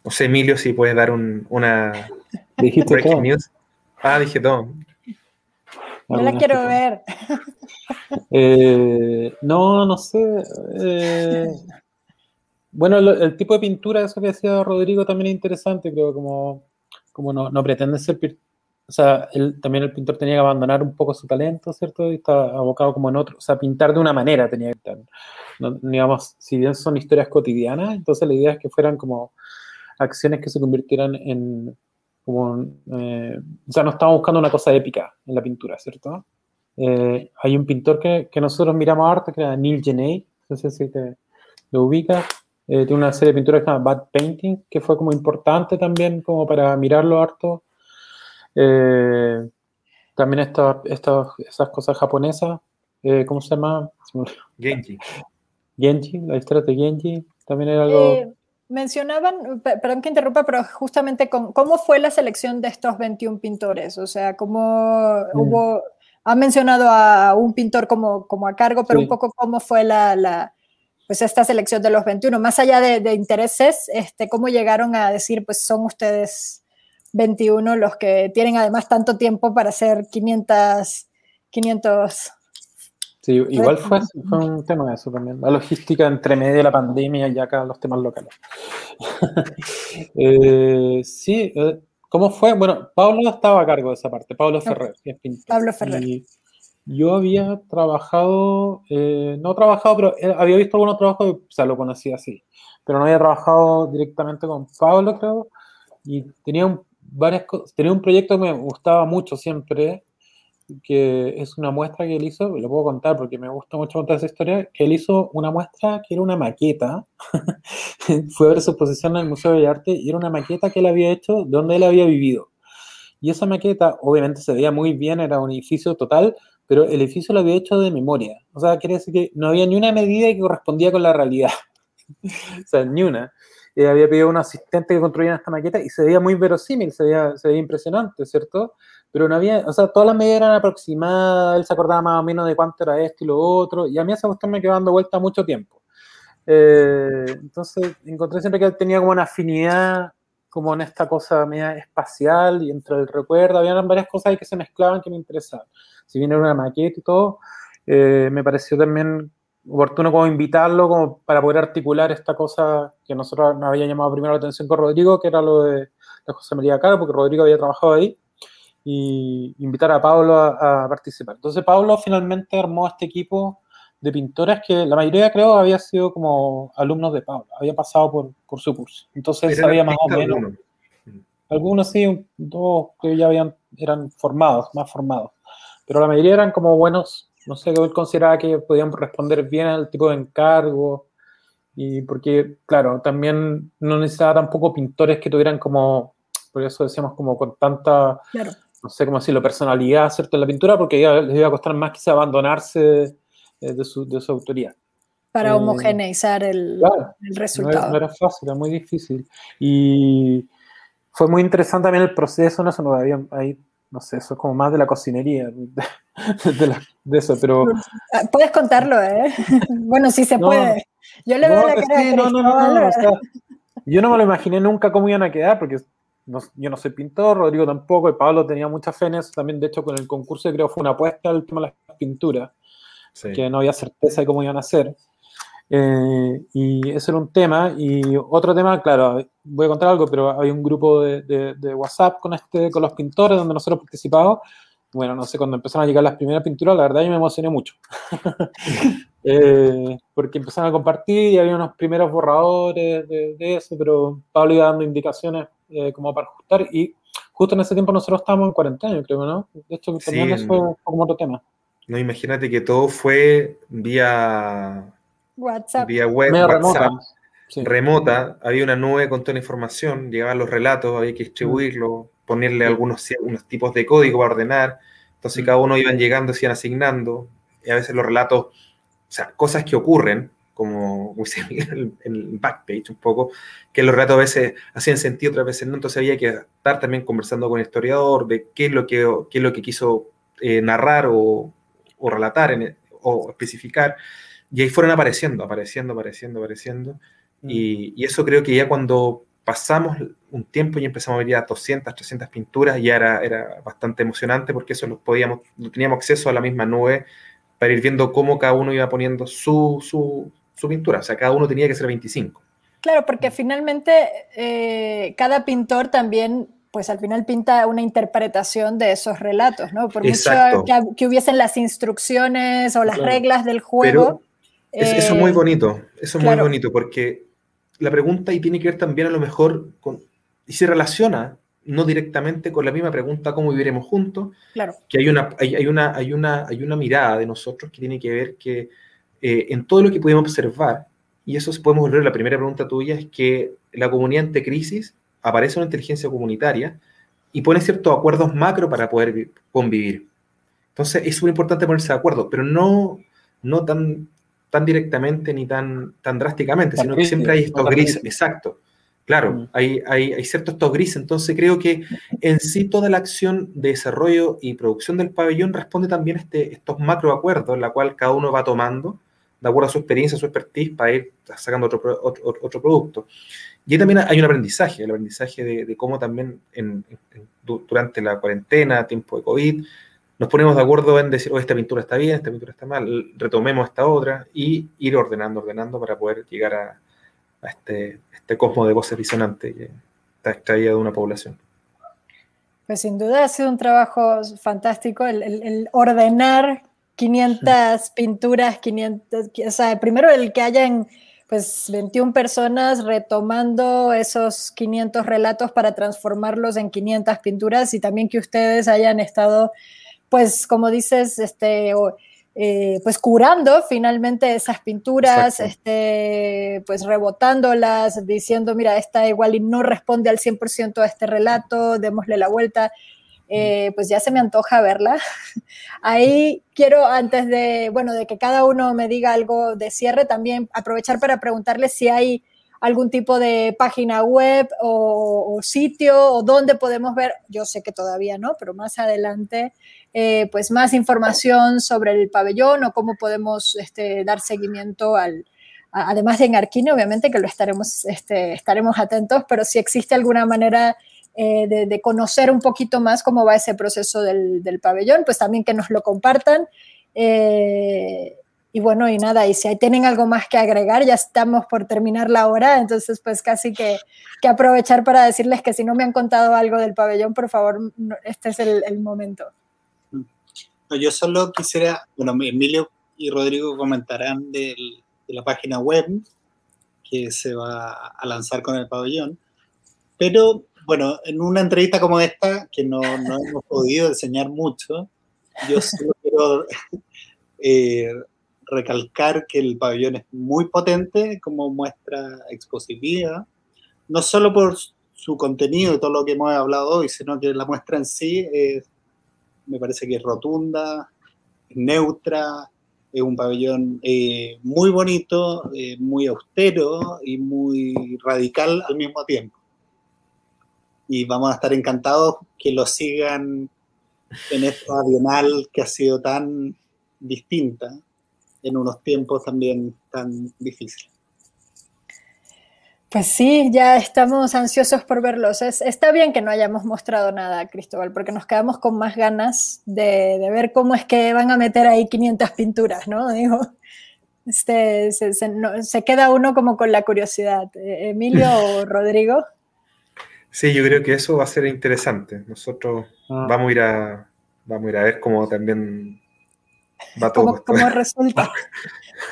No sé, Emilio, si puedes dar un, una Dijiste breaking news. Ah, dije todo. No la quiero ver. Eh, no, no sé. Eh, bueno, el tipo de pintura, eso que decía Rodrigo, también es interesante, creo, como, como no, no pretende ser, o sea, él, también el pintor tenía que abandonar un poco su talento, ¿cierto? Y está abocado como en otro, o sea, pintar de una manera tenía que estar, digamos, si bien son historias cotidianas, entonces la idea es que fueran como acciones que se convirtieran en, como, eh, o sea, no estamos buscando una cosa épica en la pintura, ¿cierto? Eh, hay un pintor que, que nosotros miramos harto, que era Neil Genei, no sé si te lo ubicas, eh, tiene una serie de pinturas que se llama Bad Painting, que fue como importante también como para mirarlo harto. Eh, también estas esas cosas japonesas, eh, ¿cómo se llama? Genji. Genji, la historia de Genji, también era algo... mencionaban, perdón que interrumpa, pero justamente cómo fue la selección de estos 21 pintores, o sea, cómo hubo, ha mencionado a un pintor como, como a cargo, pero un poco cómo fue la, la pues esta selección de los 21, más allá de, intereses, este, ¿cómo llegaron a decir, pues son ustedes 21 los que tienen además tanto tiempo para hacer 500, 500 Sí, igual fue, fue un tema de eso también. La logística entre medio de la pandemia y acá los temas locales. eh, sí, eh, ¿cómo fue? Bueno, Pablo estaba a cargo de esa parte, Pablo Ferrer, pintor. Pablo Ferrer. Yo había trabajado, eh, no trabajado, pero había visto algunos trabajos, o sea, lo conocía así, pero no había trabajado directamente con Pablo, creo, y tenía un, varias tenía un proyecto que me gustaba mucho siempre, que es una muestra que él hizo, lo puedo contar porque me gusta mucho contar esa historia, que él hizo una muestra que era una maqueta, fue a ver su exposición en el Museo de Arte y era una maqueta que él había hecho de donde él había vivido. Y esa maqueta, obviamente se veía muy bien, era un edificio total, pero el edificio lo había hecho de memoria. O sea, quiere decir que no había ni una medida que correspondía con la realidad. o sea, ni una. Eh, había pedido a un asistente que construyera esta maqueta y se veía muy verosímil, se veía, se veía impresionante, ¿cierto? Pero no había, o sea, todas las medidas eran aproximadas, él se acordaba más o menos de cuánto era esto y lo otro, y a mí esa cuestión me quedó dando vuelta mucho tiempo. Eh, entonces encontré siempre que él tenía como una afinidad como en esta cosa media espacial y entre el recuerdo, había varias cosas ahí que se mezclaban que me interesaban si bien era una maqueta y todo, eh, me pareció también oportuno como invitarlo como para poder articular esta cosa que nosotros nos había llamado primero la atención con Rodrigo, que era lo de, José María Caro, porque Rodrigo había trabajado ahí, y invitar a Pablo a, participar. Entonces Pablo finalmente armó este equipo de pintores que la mayoría creo había sido como alumnos de Pablo, había pasado por, por su curso. Entonces sabía más o menos. Algunos sí, dos que ya habían, eran formados, más formados. Pero la mayoría eran como buenos no sé, él consideraba que podían responder bien al tipo de encargo y porque, claro, también no necesitaba tampoco pintores que tuvieran como, por eso decíamos como con tanta, no sé cómo decirlo, personalidad, ¿cierto? En la pintura, porque les iba a costar más quizá abandonarse eh, de, su, de su autoría. Para eh, homogeneizar el, el resultado. No era, fácil, era muy difícil. Y fue muy interesante también el proceso, no sé, no había, ahí no sé, eso es como más de la cocinería, de, eso, pero... Ah, puedes contarlo, ¿eh? bueno, sí se puede. Yo le veo la cara sí, no, no, no, Yo no me lo imaginé nunca cómo iban a quedar, porque yo no soy pintor, Rodrigo tampoco, y Pablo tenía muchas fe también, de hecho, con el concurso creo fue una apuesta al tema de las pinturas, que no había certeza de cómo iban a ser. Eh, y ese era un tema. Y otro tema, claro, voy a contar algo, pero hay un grupo de, WhatsApp con, este, con los pintores donde nosotros participamos. Bueno, no sé, cuando empezaron a llegar las primeras pinturas, la verdad yo me emocioné mucho. Eh, porque empezaron a compartir y había unos primeros borradores de, eso, pero Pablo iba dando indicaciones eh, como para ajustar. Y justo en ese tiempo nosotros estábamos en cuarentena, creo, ¿no? De hecho, también eso fue como otro tema. No, imagínate que todo fue vía WhatsApp. Vía web, WhatsApp, remota. Había una nube con toda la información, llegaban los relatos, había que distribuirlo, ponerle algunos unos tipos de código para ordenar. Entonces mm. cada uno iban llegando, se iban asignando. Y a veces los relatos, o sea, cosas que ocurren, como en el backpage un poco, que los relatos a veces hacían sentido, otras veces no. Entonces había que estar también conversando con el historiador de qué es lo que, qué es lo que quiso eh, narrar o, o relatar o especificar. Y ahí fueron apareciendo, apareciendo, apareciendo, apareciendo. Mm. Y, eso creo que ya cuando pasamos un tiempo y empezamos a ver ya 200, 300 pinturas, ya era, era bastante emocionante porque eso lo podíamos, teníamos acceso a la misma nube para ir viendo cómo cada uno iba poniendo su, su, su pintura. O sea, cada uno tenía que ser 25. Claro, porque finalmente eh, cada pintor también pues al final pinta una interpretación de esos relatos, ¿no? Por mucho que, hubiesen las instrucciones o las reglas del juego, eso es muy eh, bonito, eso es muy bonito, porque la pregunta y tiene que ver también a lo mejor con, y se relaciona no directamente con la misma pregunta cómo viviremos juntos, claro. que hay una, hay, una, hay, una, hay una mirada de nosotros que tiene que ver que eh, en todo lo que pudimos observar, y eso podemos volver a la primera pregunta tuya, es que la comunidad ante crisis aparece una inteligencia comunitaria y pone ciertos acuerdos macro para poder convivir. Entonces es muy importante ponerse de acuerdo, pero no, no tan tan directamente ni tan, tan drásticamente, sino que siempre hay estos grises, exacto. Claro, mm. hay, hay, hay ciertos estos grises, entonces creo que en sí toda la acción de desarrollo y producción del pabellón responde también a este, estos macroacuerdos, en la cual cada uno va tomando, de acuerdo a su experiencia, a su expertise, para ir sacando otro, otro, producto. Y también hay un aprendizaje, el aprendizaje de, cómo también durante la cuarentena, tiempo de COVID, nos ponemos de acuerdo en decir, oh, esta pintura está bien, esta pintura está mal, retomemos esta otra y ir ordenando, ordenando para poder llegar a, este, este cosmos de voces disonantes que está extraída de una población. Pues sin duda ha sido un trabajo fantástico el, ordenar 500 pinturas, 500, o sea, primero el que hayan pues 21 personas retomando esos 500 relatos para transformarlos en 500 pinturas y también que ustedes hayan estado pues como dices, este, eh, pues curando finalmente esas pinturas, este, pues rebotándolas, diciendo, mira, esta igual y no responde al 100% a este relato, démosle la vuelta. Eh, pues ya se me antoja verla. Ahí quiero, antes de, bueno, de que cada uno me diga algo de cierre, también aprovechar para preguntarle si hay algún tipo de página web o, sitio o dónde podemos ver, yo sé que todavía no, pero más adelante, eh, pues más información sobre el pabellón o cómo podemos este, dar seguimiento al, además de en Arquine, obviamente que lo estaremos, este, estaremos atentos, pero si existe alguna manera eh, de, conocer un poquito más cómo va ese proceso del, pabellón, pues también que nos lo compartan. Eh, y bueno, y nada, y si tienen algo más que agregar, ya estamos por terminar la hora, entonces pues casi que, que aprovechar para decirles que si no me han contado algo del pabellón, por favor, este es el, momento. Yo solo quisiera, bueno, Emilio y Rodrigo comentarán de la página web que se va a lanzar con el pabellón, pero bueno, en una entrevista como esta, que no, no hemos podido enseñar mucho, yo solo quiero eh, recalcar que el pabellón es muy potente como muestra expositiva, no solo por su contenido y todo lo que hemos hablado hoy, sino que la muestra en sí me parece que es rotunda, neutra, es un pabellón eh, muy bonito, eh, muy austero y muy radical al mismo tiempo. Y vamos a estar encantados que lo sigan en esta bienal que ha sido tan distinta en unos tiempos también tan difíciles. Pues sí, ya estamos ansiosos por verlos. está bien que no hayamos mostrado nada, Cristóbal, porque nos quedamos con más ganas de, ver cómo es que van a meter ahí 500 pinturas, ¿no? Digo, este, se, queda uno como con la curiosidad. Eh, Emilio o Rodrigo. Sí, yo creo que eso va a ser interesante. Nosotros ah. vamos, a ir a, vamos a ir a ver cómo también Va todo. ¿Cómo, resulta?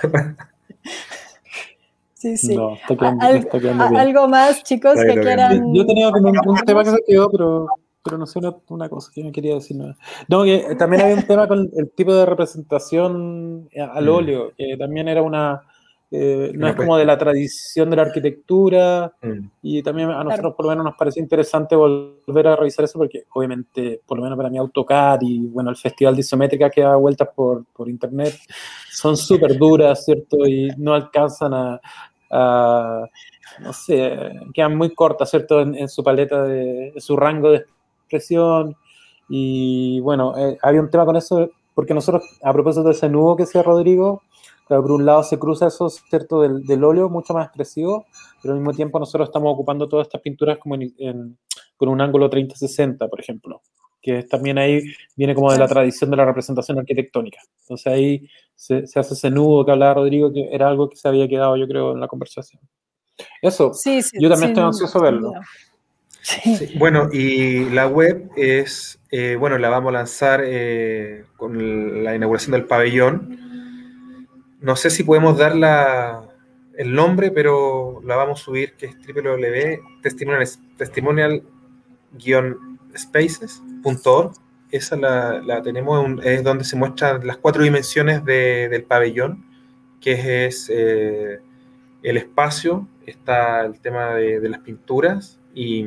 Sí, sí. Algo más, chicos, que quieran. Yo tenía como un, tema que se quedó, pero, pero no sé una, cosa que no quería decir nada. No, que también había un tema con el tipo de representación al mm. óleo, que también era una, eh, no es como de la tradición de la arquitectura mm. y también a nosotros por lo menos nos parece interesante volver a revisar eso porque obviamente, por lo menos para mí AutoCAD y bueno, el Festival de Isométrica que da vueltas por, por internet son súper duras, ¿cierto? Y no alcanzan a, no sé, quedan muy cortas, ¿cierto? En, su paleta, de, su rango de expresión y bueno, eh, había un tema con eso porque nosotros, a propósito de ese nudo que decía Rodrigo, por un lado se cruza eso, ¿cierto?, del, del, óleo mucho más expresivo, pero al mismo tiempo nosotros estamos ocupando todas estas pinturas como con un ángulo 30-60, por ejemplo, que también ahí viene como de la tradición de la representación arquitectónica. Entonces ahí se, se hace ese nudo que hablaba Rodrigo, que era algo que se había quedado, yo creo, en la conversación. Eso, yo también estoy ansioso de verlo. bueno, y la web es, eh, bueno, la vamos a lanzar eh, con la inauguración del pabellón no sé si podemos dar el nombre, pero la vamos a subir, que es www.testimonial-spaces.org. Esa la, tenemos, es donde se muestran las cuatro dimensiones del pabellón, que es eh, el espacio, está el tema de, las pinturas y,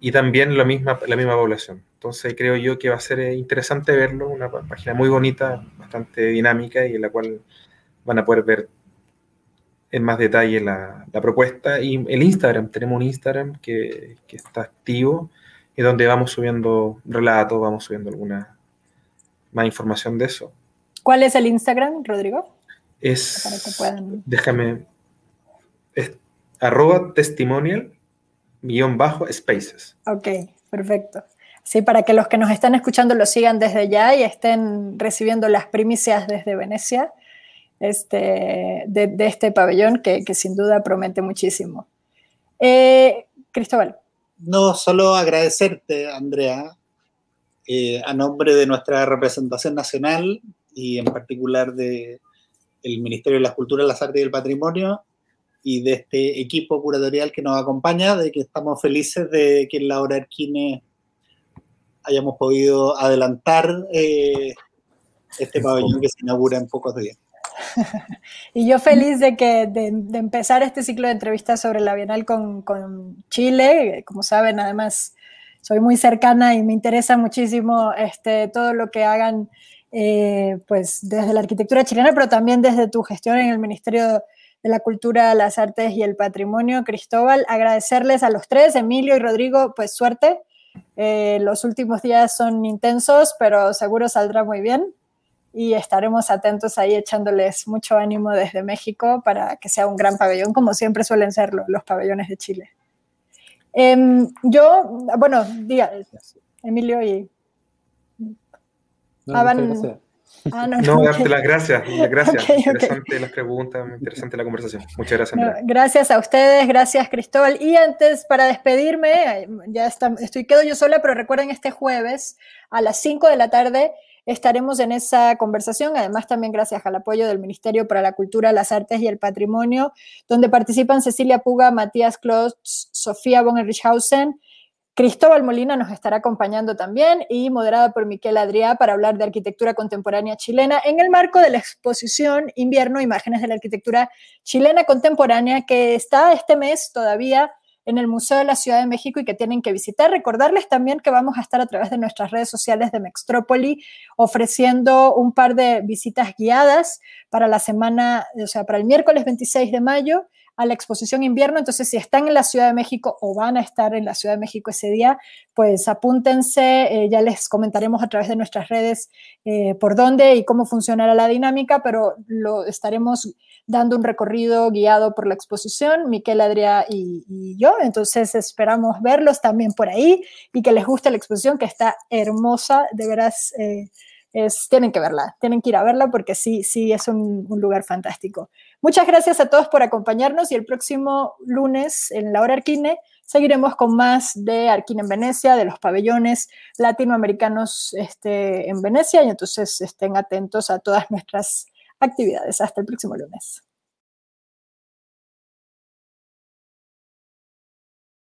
y también la misma, la misma población. Entonces creo yo que va a ser eh, interesante verlo, una página muy bonita, bastante dinámica y en la cual van a poder ver en más detalle la, propuesta. Y el Instagram, tenemos un Instagram que, está activo y donde vamos subiendo relatos, vamos subiendo alguna más información de eso. ¿Cuál es el Instagram, Rodrigo? Es, déjame, es arroba testimonial guion bajo spaces. Ok, perfecto. ¿sí? para que los que nos están escuchando lo sigan desde ya y estén recibiendo las primicias desde Venecia este, de, este pabellón que, sin duda promete muchísimo. Eh, Cristóbal. No, solo agradecerte, Andrea, eh, a nombre de nuestra representación nacional y en particular del Ministerio de la Cultura, las Artes y el Patrimonio y de este equipo curatorial que nos acompaña, de que estamos felices de que la hora Arquine hayamos podido adelantar eh, este pabellón que se inaugura en pocos días. y yo feliz de, que, de, empezar este ciclo de entrevistas sobre la Bienal con, Chile. Como saben, además, soy muy cercana y me interesa muchísimo este, todo lo que hagan eh, pues, desde la arquitectura chilena, pero también desde tu gestión en el Ministerio de la Cultura, las Artes y el Patrimonio. Cristóbal, agradecerles a los tres, Emilio y Rodrigo, pues suerte eh, los últimos días son intensos, pero seguro saldrá muy bien y estaremos atentos ahí echándoles mucho ánimo desde México para que sea un gran pabellón, como siempre suelen ser los, pabellones de Chile. Em, yo, bueno, diga, Emilio y... Ah, Ah, no, no, darte las gracias. Gracias. interesante las preguntas, interesante la conversación. Muchas gracias. gracias a ustedes, gracias Cristóbal. Y antes, para despedirme, ya está, estoy, quedo yo sola, pero recuerden este jueves a las 5 de la tarde estaremos en esa conversación, además también gracias al apoyo del Ministerio para la Cultura, las Artes y el Patrimonio, donde participan Cecilia Puga, Matías Klotz, Sofía von Richhausen, Cristóbal Molina nos estará acompañando también y moderada por Miquel Adrià para hablar de arquitectura contemporánea chilena en el marco de la exposición Invierno, Imágenes de la Arquitectura Chilena Contemporánea que está este mes todavía en el Museo de la Ciudad de México y que tienen que visitar. Recordarles también que vamos a estar a través de nuestras redes sociales de Mextrópoli ofreciendo un par de visitas guiadas para la semana, o sea, para el miércoles 26 de mayo a la exposición invierno. Entonces, si están en la Ciudad de México o van a estar en la Ciudad de México ese día, pues apúntense, eh, ya les comentaremos a través de nuestras redes eh, por dónde y cómo funcionará la dinámica, pero lo estaremos dando un recorrido guiado por la exposición, Miquel Adrià y, yo. Entonces, esperamos verlos también por ahí y que les guste la exposición, que está hermosa, de veras. Eh, tienen que verla, tienen que ir a verla porque sí, sí, es un, lugar fantástico. Muchas gracias a todos por acompañarnos y el próximo lunes en la hora Arquine seguiremos con más de Arquine en Venecia, de los pabellones latinoamericanos este, en Venecia y entonces estén atentos a todas nuestras actividades. Hasta el próximo lunes.